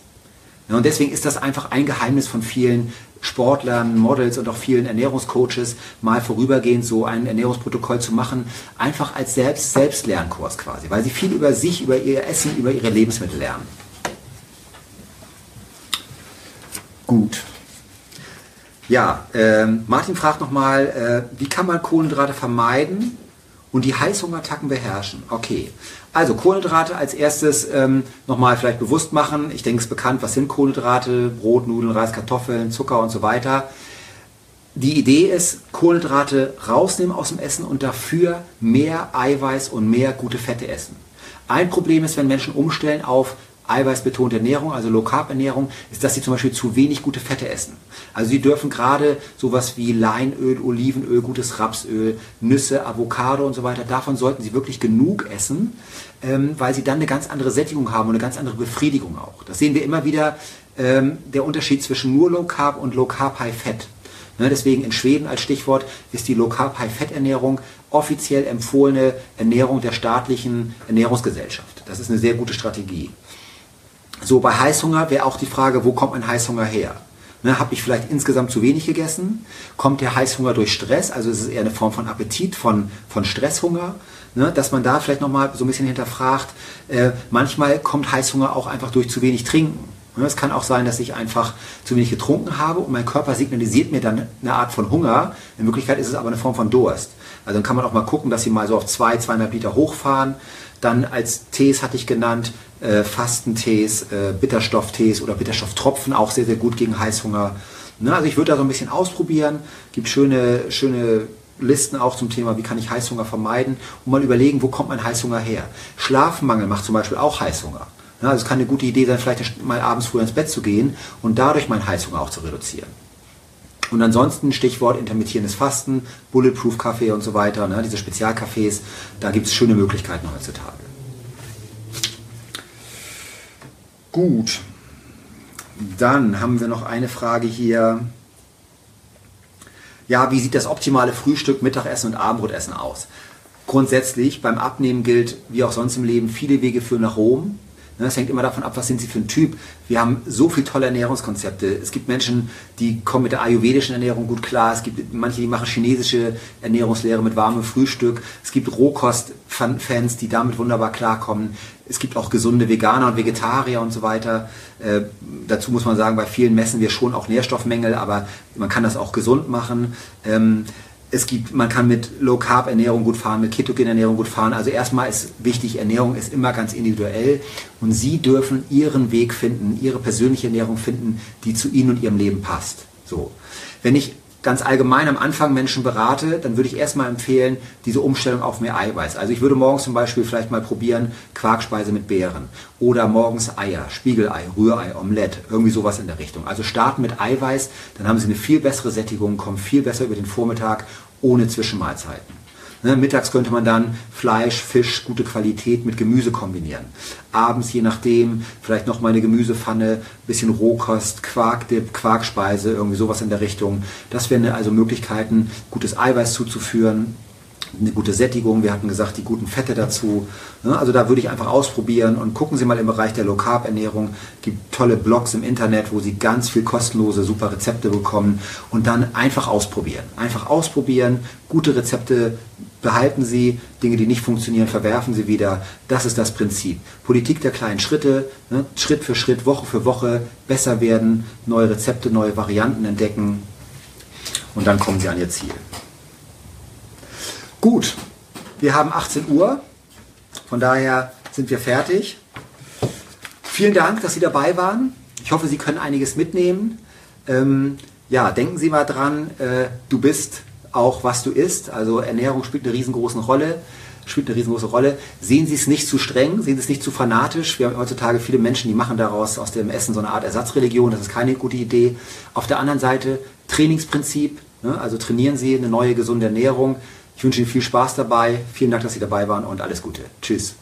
Und deswegen ist das einfach ein Geheimnis von vielen Sportlern, Models und auch vielen Ernährungscoaches, mal vorübergehend so ein Ernährungsprotokoll zu machen, einfach als Selbst Selbstlernkurs quasi, weil sie viel über sich, über ihr Essen, über ihre Lebensmittel lernen. Gut. Ja, äh, Martin fragt nochmal, äh, wie kann man Kohlenhydrate vermeiden und die Heißhungerattacken beherrschen? Okay, also Kohlenhydrate als erstes ähm, nochmal vielleicht bewusst machen. Ich denke, es ist bekannt, was sind Kohlenhydrate, Brot, Nudeln, Reis, Kartoffeln, Zucker und so weiter. Die Idee ist, Kohlenhydrate rausnehmen aus dem Essen und dafür mehr Eiweiß und mehr gute Fette essen. Ein Problem ist, wenn Menschen umstellen auf eiweißbetonte Ernährung, also Low Carb Ernährung, ist, dass sie zum Beispiel zu wenig gute Fette essen. Also sie dürfen gerade sowas wie Leinöl, Olivenöl, gutes Rapsöl, Nüsse, Avocado und so weiter, davon sollten sie wirklich genug essen, ähm, weil sie dann eine ganz andere Sättigung haben und eine ganz andere Befriedigung auch. Das sehen wir immer wieder, ähm, der Unterschied zwischen nur Low Carb und Low Carb High Fett. Ne, deswegen in Schweden als Stichwort ist die Low Carb High Fett Ernährung offiziell empfohlene Ernährung der staatlichen Ernährungsgesellschaft. Das ist eine sehr gute Strategie. So, bei Heißhunger wäre auch die Frage, wo kommt mein Heißhunger her? Ne, Habe ich vielleicht insgesamt zu wenig gegessen? Kommt der Heißhunger durch Stress? Also ist es eher eine Form von Appetit, von, von Stresshunger? Ne, dass man da vielleicht nochmal so ein bisschen hinterfragt. Äh, manchmal kommt Heißhunger auch einfach durch zu wenig Trinken. Ne, es kann auch sein, dass ich einfach zu wenig getrunken habe und mein Körper signalisiert mir dann eine Art von Hunger. In Wirklichkeit ist es aber eine Form von Durst. Also dann kann man auch mal gucken, dass sie mal so auf zwei, zweieinhalb Liter hochfahren. Dann als Tees hatte ich genannt, äh, Fastentees, äh, Bitterstofftees oder Bitterstofftropfen, auch sehr, sehr gut gegen Heißhunger. Ne, also ich würde da so ein bisschen ausprobieren, gibt schöne, schöne Listen auch zum Thema, wie kann ich Heißhunger vermeiden und mal überlegen, wo kommt mein Heißhunger her. Schlafmangel macht zum Beispiel auch Heißhunger. Ne, also es kann eine gute Idee sein, vielleicht mal abends früher ins Bett zu gehen und dadurch meinen Heißhunger auch zu reduzieren. Und ansonsten Stichwort intermittierendes Fasten, Bulletproof Kaffee und so weiter, ne, diese Spezialcafés, da gibt es schöne Möglichkeiten heutzutage. Gut. Dann haben wir noch eine Frage hier. Ja, wie sieht das optimale Frühstück, Mittagessen und Abendbrotessen aus? Grundsätzlich beim Abnehmen gilt, wie auch sonst im Leben, viele Wege führen nach Rom. Ne, es hängt immer davon ab, was sind Sie für ein Typ. Wir haben so viele tolle Ernährungskonzepte. Es gibt Menschen, die kommen mit der ayurvedischen Ernährung gut klar. Es gibt manche, die machen chinesische Ernährungslehre mit warmem Frühstück. Es gibt Rohkost-Fans, die damit wunderbar klarkommen. Es gibt auch gesunde Veganer und Vegetarier und so weiter. Äh, dazu muss man sagen, bei vielen messen wir schon auch Nährstoffmängel, aber man kann das auch gesund machen. Ähm, es gibt, man kann mit Low Carb Ernährung gut fahren, mit Ketogen Ernährung gut fahren. Also erstmal ist wichtig, Ernährung ist immer ganz individuell und Sie dürfen Ihren Weg finden, Ihre persönliche Ernährung finden, die zu Ihnen und Ihrem Leben passt. So. Wenn ich ganz allgemein am Anfang Menschen berate, dann würde ich erstmal empfehlen, diese Umstellung auf mehr Eiweiß. Also ich würde morgens zum Beispiel vielleicht mal probieren, Quarkspeise mit Beeren oder morgens Eier, Spiegelei, Rührei, Omelette, irgendwie sowas in der Richtung. Also starten mit Eiweiß, dann haben Sie eine viel bessere Sättigung, kommen viel besser über den Vormittag ohne Zwischenmahlzeiten. Ne, mittags könnte man dann Fleisch, Fisch, gute Qualität mit Gemüse kombinieren. Abends, je nachdem, vielleicht noch mal eine Gemüsepfanne, bisschen Rohkost, Quarkdip, Quarkspeise, irgendwie sowas in der Richtung. Das wären also Möglichkeiten, gutes Eiweiß zuzuführen eine gute Sättigung, wir hatten gesagt, die guten Fette dazu. Ne? Also da würde ich einfach ausprobieren und gucken Sie mal im Bereich der Low Carb Ernährung. Gibt tolle Blogs im Internet, wo Sie ganz viel kostenlose, super Rezepte bekommen und dann einfach ausprobieren. Einfach ausprobieren, gute Rezepte behalten Sie, Dinge, die nicht funktionieren, verwerfen Sie wieder. Das ist das Prinzip. Politik der kleinen Schritte, ne? Schritt für Schritt, Woche für Woche besser werden, neue Rezepte, neue Varianten entdecken und dann kommen Sie an Ihr Ziel. Gut, wir haben 18 Uhr, von daher sind wir fertig. Vielen Dank, dass Sie dabei waren. Ich hoffe, Sie können einiges mitnehmen. Ähm, ja, denken Sie mal dran, äh, du bist auch, was du isst. Also Ernährung spielt eine riesengroße Rolle. Spielt eine riesengroße Rolle. Sehen Sie es nicht zu streng, sehen Sie es nicht zu fanatisch. Wir haben heutzutage viele Menschen, die machen daraus aus dem Essen so eine Art Ersatzreligion. Das ist keine gute Idee. Auf der anderen Seite Trainingsprinzip. Ne? Also trainieren Sie eine neue gesunde Ernährung. Ich wünsche Ihnen viel Spaß dabei. Vielen Dank, dass Sie dabei waren und alles Gute. Tschüss.